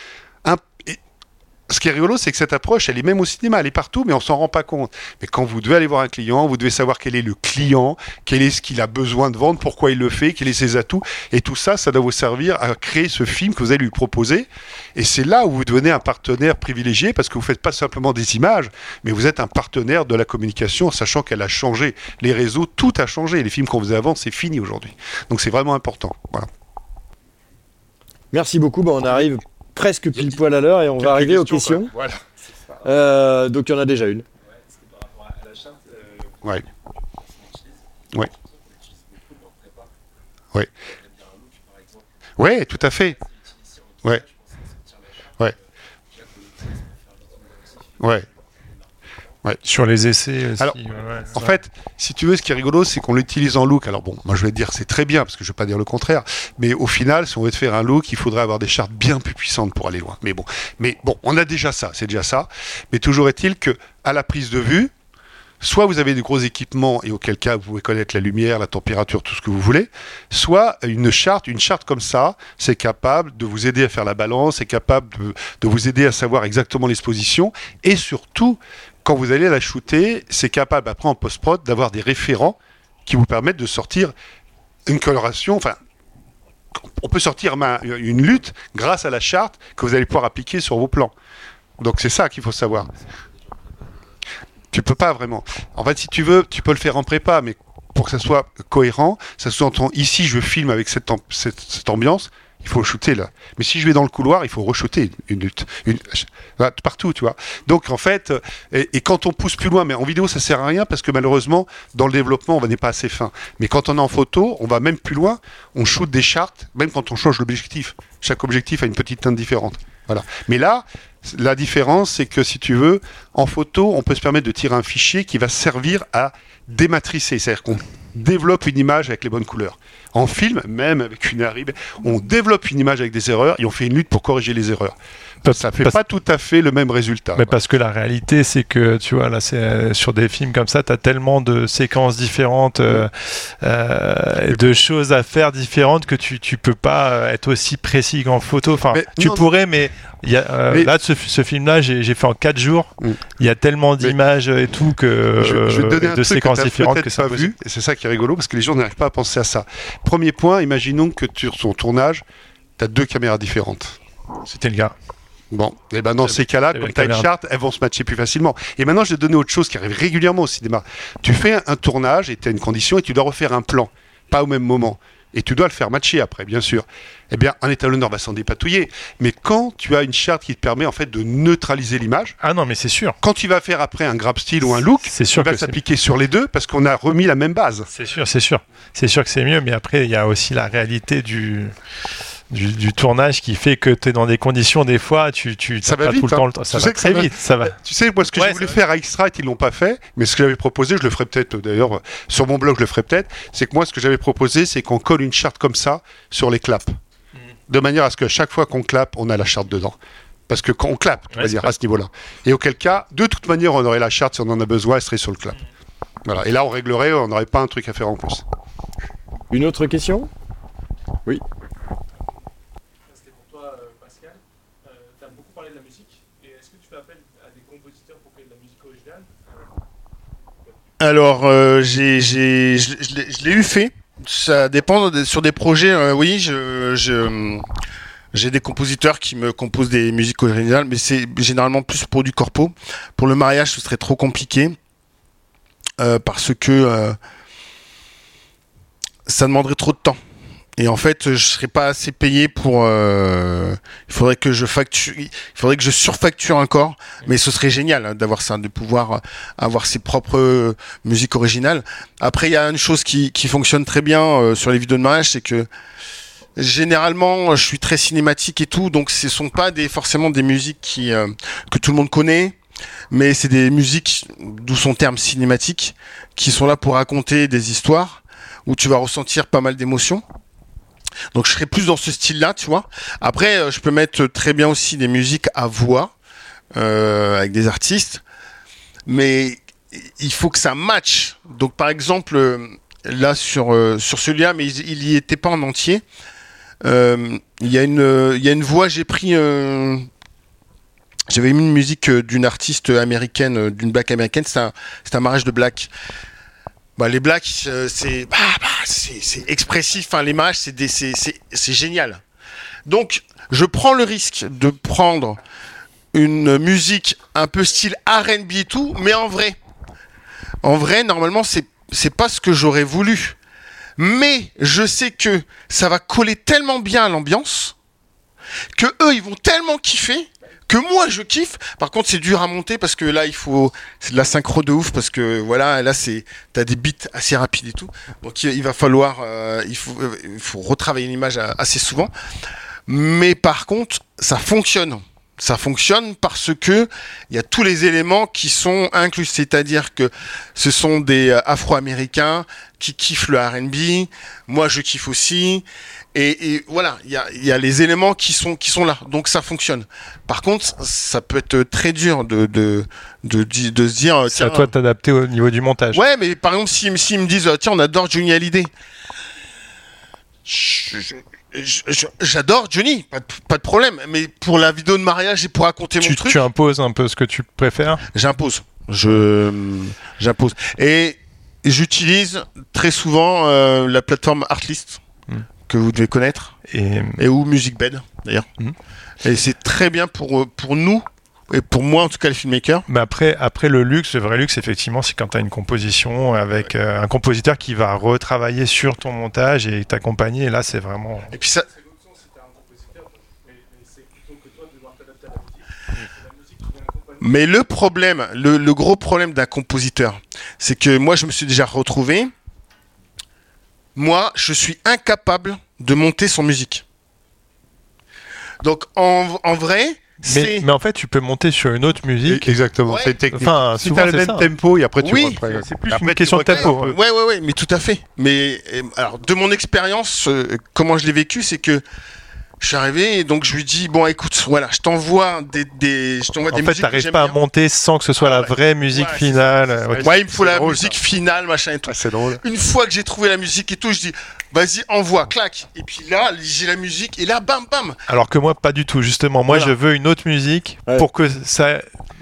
ce qui est rigolo, c'est que cette approche, elle est même au cinéma, elle est partout, mais on s'en rend pas compte. Mais quand vous devez aller voir un client, vous devez savoir quel est le client, quel est ce qu'il a besoin de vendre, pourquoi il le fait, quels sont ses atouts, et tout ça, ça doit vous servir à créer ce film que vous allez lui proposer. Et c'est là où vous devenez un partenaire privilégié, parce que vous faites pas simplement des images, mais vous êtes un partenaire de la communication, sachant qu'elle a changé. Les réseaux, tout a changé. Les films qu'on faisait avant, c'est fini aujourd'hui. Donc c'est vraiment important. Voilà. Merci beaucoup. on arrive presque pile poil à l'heure et on va arriver aux questions. Euh, donc il y en a déjà une. Ouais. Ouais. Ouais. Ouais, tout à fait. Ouais. Ouais. Ouais. Sur les essais. Alors, en fait, si tu veux, ce qui est rigolo, c'est qu'on l'utilise en look. Alors bon, moi je vais te dire c'est très bien parce que je vais pas dire le contraire. Mais au final, si on veut te faire un look, il faudrait avoir des chartes bien plus puissantes pour aller loin. Mais bon, mais bon, on a déjà ça, c'est déjà ça. Mais toujours est-il que à la prise de vue, soit vous avez des gros équipements et auquel cas vous pouvez connaître la lumière, la température, tout ce que vous voulez, soit une charte, une charte comme ça, c'est capable de vous aider à faire la balance, c'est capable de, vous aider à savoir exactement l'exposition et surtout quand vous allez la shooter, c'est capable après en post-prod d'avoir des référents qui vous permettent de sortir une coloration, enfin, on peut sortir une lutte grâce à la charte que vous allez pouvoir appliquer sur vos plans. Donc c'est ça qu'il faut savoir. Tu peux pas vraiment. En fait, si tu veux, tu peux le faire en prépa, mais pour que ça soit cohérent, ça sous-entend ici, je filme avec cette, ambiance, il faut shooter là. Mais si je vais dans le couloir, il faut re-shooter une lutte. Une, partout, tu vois. Donc en fait, et, quand on pousse plus loin, mais en vidéo ça sert à rien parce que malheureusement, dans le développement, on n'est pas assez fin. Mais quand on est en photo, on va même plus loin, on shoot des chartes, même quand on change l'objectif. Chaque objectif a une petite teinte différente. Voilà. Mais là, la différence, c'est que si tu veux, en photo, on peut se permettre de tirer un fichier qui va servir à dématricer, c'est-à-dire qu'on développe une image avec les bonnes couleurs. En film, même avec une Harib, on développe une image avec des erreurs et on fait une lutte pour corriger les erreurs. Ça fait pas tout à fait le même résultat. Mais parce que la réalité, c'est que tu vois là, c'est euh, sur des films comme ça, tu as tellement de séquences différentes, euh, euh, de choses à faire différentes que tu tu peux pas être aussi précis qu'en photo. Enfin, tu pourrais, mais il y a, là, ce, ce film-là, j'ai fait en 4 jours. Mm. Il y a tellement d'images et tout que je, vais te donner un de séquences différentes que ça pas vu. Et c'est ça qui est rigolo parce que les gens n'arrivent pas à penser à ça. Premier point, imaginons que sur son tournage, tu as deux caméras différentes. C'était le cas. Bon, et ben dans ces cas-là, comme tu as une charte, elles vont se matcher plus facilement. Et maintenant, je vais donner autre chose qui arrive régulièrement au cinéma. Tu fais un tournage et tu as une condition et tu dois refaire un plan, pas au même moment. Et tu dois le faire matcher après, bien sûr. Eh bien, un étalonneur va s'en dépatouiller. Mais quand tu as une charte qui te permet en fait de neutraliser l'image. Ah non, mais c'est sûr. Quand tu vas faire après un grab style ou un look, c'est sûr il va s'appliquer sur les deux parce qu'on a remis la même base. C'est sûr, c'est sûr. C'est sûr que c'est mieux, mais après, il y a aussi la réalité du du, tournage qui fait que tu es dans des conditions, des fois, tu, tu ça va tout le hein. temps. Ça va très vite. Ça va. Tu sais, moi, ce que je voulais faire à X-Rite, ils l'ont pas fait, mais ce que j'avais proposé, je le ferai peut-être d'ailleurs sur mon blog, je le ferai peut-être, c'est que moi, ce que j'avais proposé, c'est qu'on colle une charte comme ça sur les claps. Mm. De manière à ce que chaque fois qu'on clappe, on a la charte dedans. Parce que quand on clappe, tu dire, à ce niveau-là. Et auquel cas, de toute manière, on aurait la charte si on en a besoin, elle serait sur le clap. Voilà. Et là, on réglerait, on n'aurait pas un truc à faire en plus. Une autre question? Oui. Alors, euh, j'ai, j'ai, je, l'ai eu fait. Ça dépend sur des projets. Euh, oui, je, je, j'ai des compositeurs qui me composent des musiques originales, mais c'est généralement plus pour du corpo. Pour le mariage, ce serait trop compliqué euh, parce que ça demanderait trop de temps. Et en fait, je serais pas assez payé pour. Euh, il faudrait que je facture, il faudrait que je surfacture encore. Mais ce serait génial hein, d'avoir ça, de pouvoir avoir ses propres musiques originales. Après, il y a une chose qui, qui fonctionne très bien euh, sur les vidéos de mariage, c'est que généralement, je suis très cinématique et tout, donc ce sont pas des forcément des musiques qui euh, que tout le monde connaît. Mais c'est des musiques, d'où son terme cinématique, qui sont là pour raconter des histoires où tu vas ressentir pas mal d'émotions. Donc je serais plus dans ce style-là, tu vois. Après, euh, je peux mettre très bien aussi des musiques à voix euh, avec des artistes, mais il faut que ça matche. Donc par exemple, euh, là sur sur celui-là, mais il, il y était pas en entier. Il y a une il y a une voix. J'ai pris j'avais mis une musique d'une artiste américaine, d'une black américaine. C'est un, un mariage de black. Bah, les blacks, euh, bah, bah, c'est c'est expressif. Enfin, l'image, c'est c'est génial. Donc, je prends le risque de prendre une musique un peu style R&B et tout, mais en vrai, en vrai, normalement, c'est c'est pas ce que j'aurais voulu. Mais je sais que ça va coller tellement bien à l'ambiance que eux, ils vont tellement kiffer que moi je kiffe. Par contre, c'est dur à monter parce que là, il faut c'est de la synchro de ouf parce que voilà, là c'est t'as des beats assez rapides et tout. Donc il, va falloir euh, il faut euh, il faut retravailler l'image assez souvent. Mais par contre, ça fonctionne. Ça fonctionne parce que il y a tous les éléments qui sont inclus, c'est-à-dire que ce sont des euh, Afro-Américains qui kiffent le R&B. Moi, je kiffe aussi. Et, voilà, il y a, les éléments qui sont, qui sont là, donc ça fonctionne. Par contre, ça peut être très dur de, de, de, de se dire. C'est à toi de t'adapter au niveau du montage. Ouais, mais par exemple, s'ils si, me disent, tiens, on adore Johnny Hallyday. J'adore Johnny, pas de, problème. Mais pour la vidéo de mariage et pour raconter mon truc. Tu imposes un peu ce que tu préfères? J'impose. Je j'impose. Et j'utilise très souvent euh, la plateforme Artlist que vous devez connaître. Et, et ou Music Bed, d'ailleurs. Hmm. Et c'est très bien pour, pour nous, et pour moi en tout cas le filmmaker. Mais après, après le luxe, le vrai luxe, effectivement, c'est quand tu as une composition avec euh, un compositeur qui va retravailler sur ton montage et t'accompagner. Et là, c'est vraiment. Et puis ça. Mais le problème, le, le gros problème d'un compositeur, c'est que moi je me suis déjà retrouvé. Moi, je suis incapable de monter son musique. Donc en, en vrai, Mais, mais en fait, tu peux monter sur une autre musique. Exactement, Ouais. c'est technique. Enfin, si t'as le même ça. tempo, et après tu Oui, reprends. c'est plus Après, une tu question de tempo. Ouais, ouais, ouais, mais tout à fait. Mais euh, alors, de mon expérience, euh, comment je l'ai vécu, c'est que je suis arrivé et donc je lui dis bon, écoute, voilà, je t'envoie des, des, je t'envoie En des fait, musiques que t'arrives j'aime pas à monter sans que ce soit Ah la ouais. vraie musique Ouais, finale. Ok. Ouais, il me faut la drôle, musique finale, machin et tout. Ouais, c'est drôle. Une fois que j'ai trouvé la musique et tout, je dis vas-y, envoie, clac. Et puis là, j'ai la musique et là, bam, bam. Alors que moi, pas du tout. Justement, moi, Voilà. je veux une autre musique Ouais. pour que ça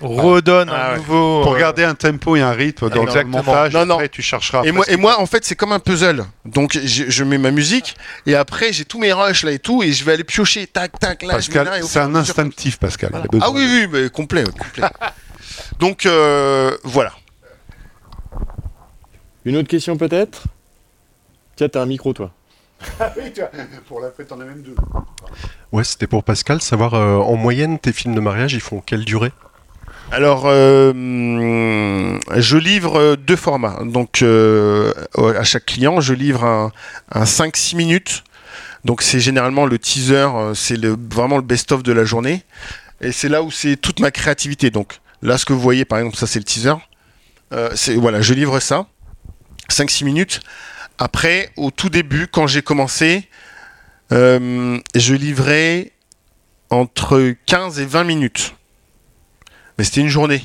redonne Ah un ouais. nouveau. Pour euh, garder un tempo et un rythme dans Exactement. le montage, Non, non. après tu chercheras. Et moi, après, et moi, en fait, c'est comme un puzzle. Donc, je, je mets ma musique et après, j'ai tous mes rushs là et tout et je vais aller piocher, tac, tac, là. Pascal, c'est un instinctif, Pascal. Voilà. Ah oui, oui, mais complet. Donc, euh, voilà. Une autre question peut-être? Tiens, t'as un micro toi. Pour la fête, t'en as même deux. Ouais, c'était pour Pascal, savoir euh, en moyenne tes films de mariage, ils font quelle durée? Alors, euh, hum, je livre deux formats. Donc, euh, à chaque client, je livre un, un 5-6 minutes. Donc, c'est généralement le teaser, euh, c'est vraiment le best-of de la journée. Et c'est là où c'est toute ma créativité. Donc, là, ce que vous voyez, par exemple, ça, c'est le teaser. Voilà, je livre ça. 5-6 minutes. Après, au tout début, quand j'ai commencé, je livrais entre 15 et 20 minutes. Mais c'était une journée.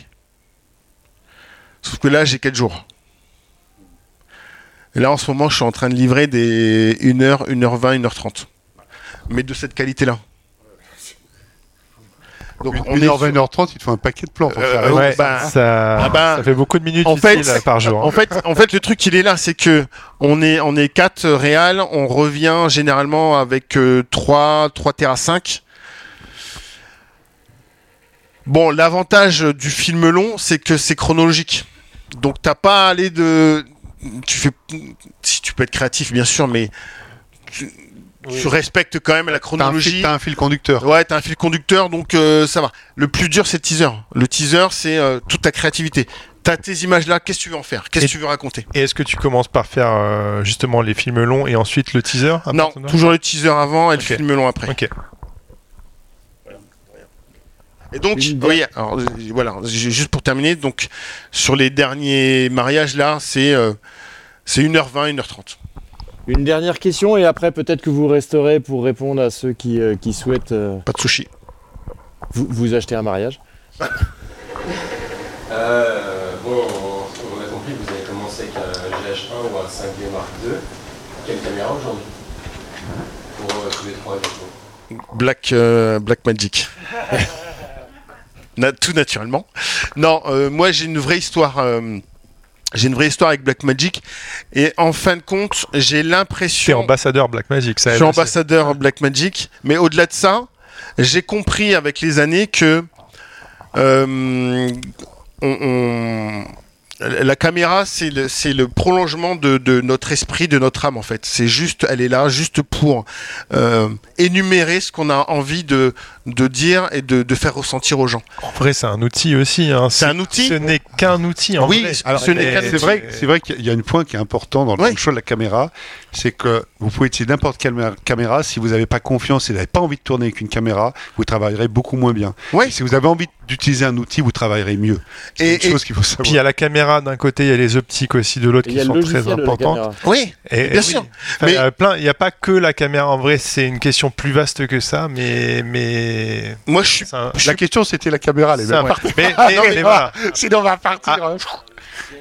Sauf que là, j'ai 4 jours. Et là, en ce moment, je suis en train de livrer des 1h, 1h20, 1h30. Mais de cette qualité-là. Donc, on est 1h20, sur- 1h30, il te faut un paquet de plans pour Euh, faire ouais, Ouais, bah, ça, ah bah, ça fait beaucoup de minutes en fait- par jour. hein. En fait, en fait, le truc, il est là, c'est que on est, on est 4 réals, on revient généralement avec 3, 3 terres à 5. Bon, l'avantage du film long, c'est que c'est chronologique. Donc, t'as pas à aller de. Tu fais. Si tu peux être créatif, bien sûr, mais. Tu, tu respectes quand même la un, chronologie. t'as un fil conducteur. Ouais, t'as un fil conducteur, donc euh, ça va. Le plus dur, c'est le teaser. Le teaser, c'est euh, toute ta créativité. T'as tes images là, qu'est-ce que tu veux en faire? Qu'est-ce que tu veux raconter? Et est-ce que tu commences par faire euh, justement les films longs et ensuite le teaser Non, toujours le teaser avant et le film long après. Ok. Et donc, Une oui, alors, euh, voilà, juste pour terminer, donc sur les derniers mariages là, c'est euh, c'est 1h20, 1h30. Une dernière question et après peut-être que vous resterez pour répondre à ceux qui, euh, qui souhaitent euh, Pas de sushi. vous, vous acheter un mariage. Euh, bon, on a compris que vous avez commencé avec un GH1 ou un 5D Mark II. Quelle caméra aujourd'hui? Pour euh, tous les trois, du coup. Black, euh, Black Magic. Na- tout naturellement. Non, euh, moi j'ai une vraie histoire. euh, j'ai une vraie histoire avec Black Magic et en fin de compte, j'ai l'impression. ambassadeur Blackmagic, ça Je suis ambassadeur Black Magic, mais au-delà de ça, j'ai compris avec les années que euh, on- on- la caméra, c'est le, c'est le prolongement de, de notre esprit, de notre âme en fait. C'est juste, elle est là juste pour euh, énumérer ce qu'on a envie de, de dire et de, de faire ressentir aux gens. En vrai, c'est un outil aussi. hein. C'est un outil. Ce n'est qu'un outil. En Oui, vrai. alors, ce n'est Mais- qu'un C'est vrai, c'est vrai qu'il y a un point qui est important dans le Ouais. choix de la caméra, c'est que vous pouvez utiliser n'importe quelle caméra. Si vous n'avez pas confiance et vous n'avez pas envie de tourner avec une caméra, vous travaillerez beaucoup moins bien. Ouais. Si vous avez envie d'utiliser un outil, vous travaillerez mieux. C'est Et- une et- chose qu'il faut Puis il y a la caméra d'un côté, il y a les optiques aussi de l'autre Et qui sont très importantes. Oui, Et, bien et sûr. oui. Enfin, Mais- il n'y a pas que la caméra. En vrai, c'est une question plus vaste que ça, mais mais Moi, je suis. un- La question, c'était la caméra, les c'est un- mais, Ah, mais- non, mais mais voilà, Sinon, on va partir. hein.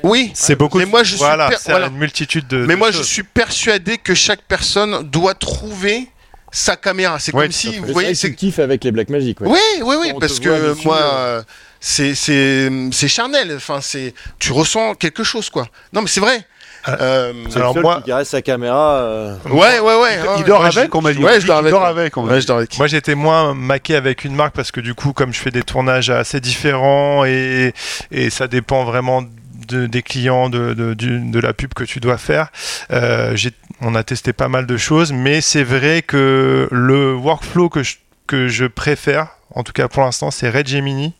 Oui. c'est beaucoup. Mais de- moi, je suis voilà, per- voilà. une multitude de. Mais de moi, je suis persuadé que chaque personne doit trouver sa caméra. C'est Ouais, comme si, vous C'est voyez, c'est tu kiffes avec les Black Magic. Ouais. Oui, oui, oui, On parce que moi, euh. euh, c'est c'est c'est charnel. Enfin, c'est tu ressens quelque chose, quoi. Non, mais c'est vrai. Euh, C'est Alors seul moi- qui caresse sa caméra. euh, ouais, ouais, ouais. Il ouais, dort avec, on m'a dit. Ouais, je dors avec. Il dort avec, on m'a Ouais, dit. je dors avec. Moi, j'étais moins maqué avec une marque parce que du coup, comme je fais des tournages assez différents et, et ça dépend vraiment de- des clients, de, la pub que tu dois faire, euh, on a testé pas mal de choses, mais c'est vrai que le workflow que je, que je préfère, en tout cas pour l'instant, c'est Red Gemini.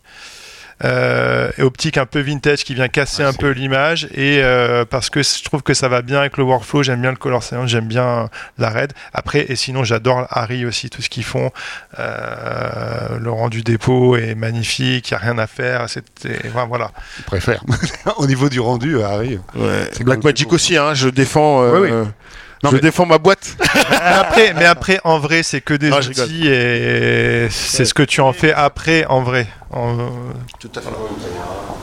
Euh, et optique un peu vintage qui vient casser Ah, un peu l'image et euh, parce que je trouve que ça va bien avec le workflow j'aime bien le color science j'aime bien la red après et sinon j'adore Harry aussi tout ce qu'ils font euh, le rendu dépôt est magnifique, il n'y a rien à faire. C'était, enfin, voilà. Je préfère. Au niveau du rendu, Harry. Ouais. C'est Black Magic aussi, hein. Je défends. euh, Oui, oui. Non, je mais- défends ma boîte. mais, après, mais après, en vrai, c'est que des rigole. outils et c'est ce que tu en fais après, en vrai. En- Tout à fait. Finalement, une caméra,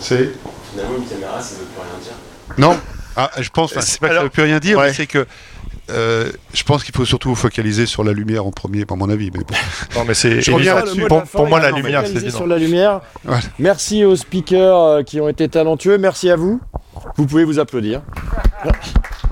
C'est. finalement, une caméra, ça veut plus rien dire. Non. Ah, je pense. C'est pas que ça Alors- veut plus rien dire, Ouais. mais c'est que. euh, je pense qu'il faut surtout vous focaliser sur la lumière en premier, à mon avis. Mais bon. Non, mais c'est Je reviens là-dessus. Pour, pour moi, la lumière, c'est sur la lumière. Ouais. Merci aux speakers euh, qui ont été talentueux. Merci à vous. Vous pouvez vous applaudir.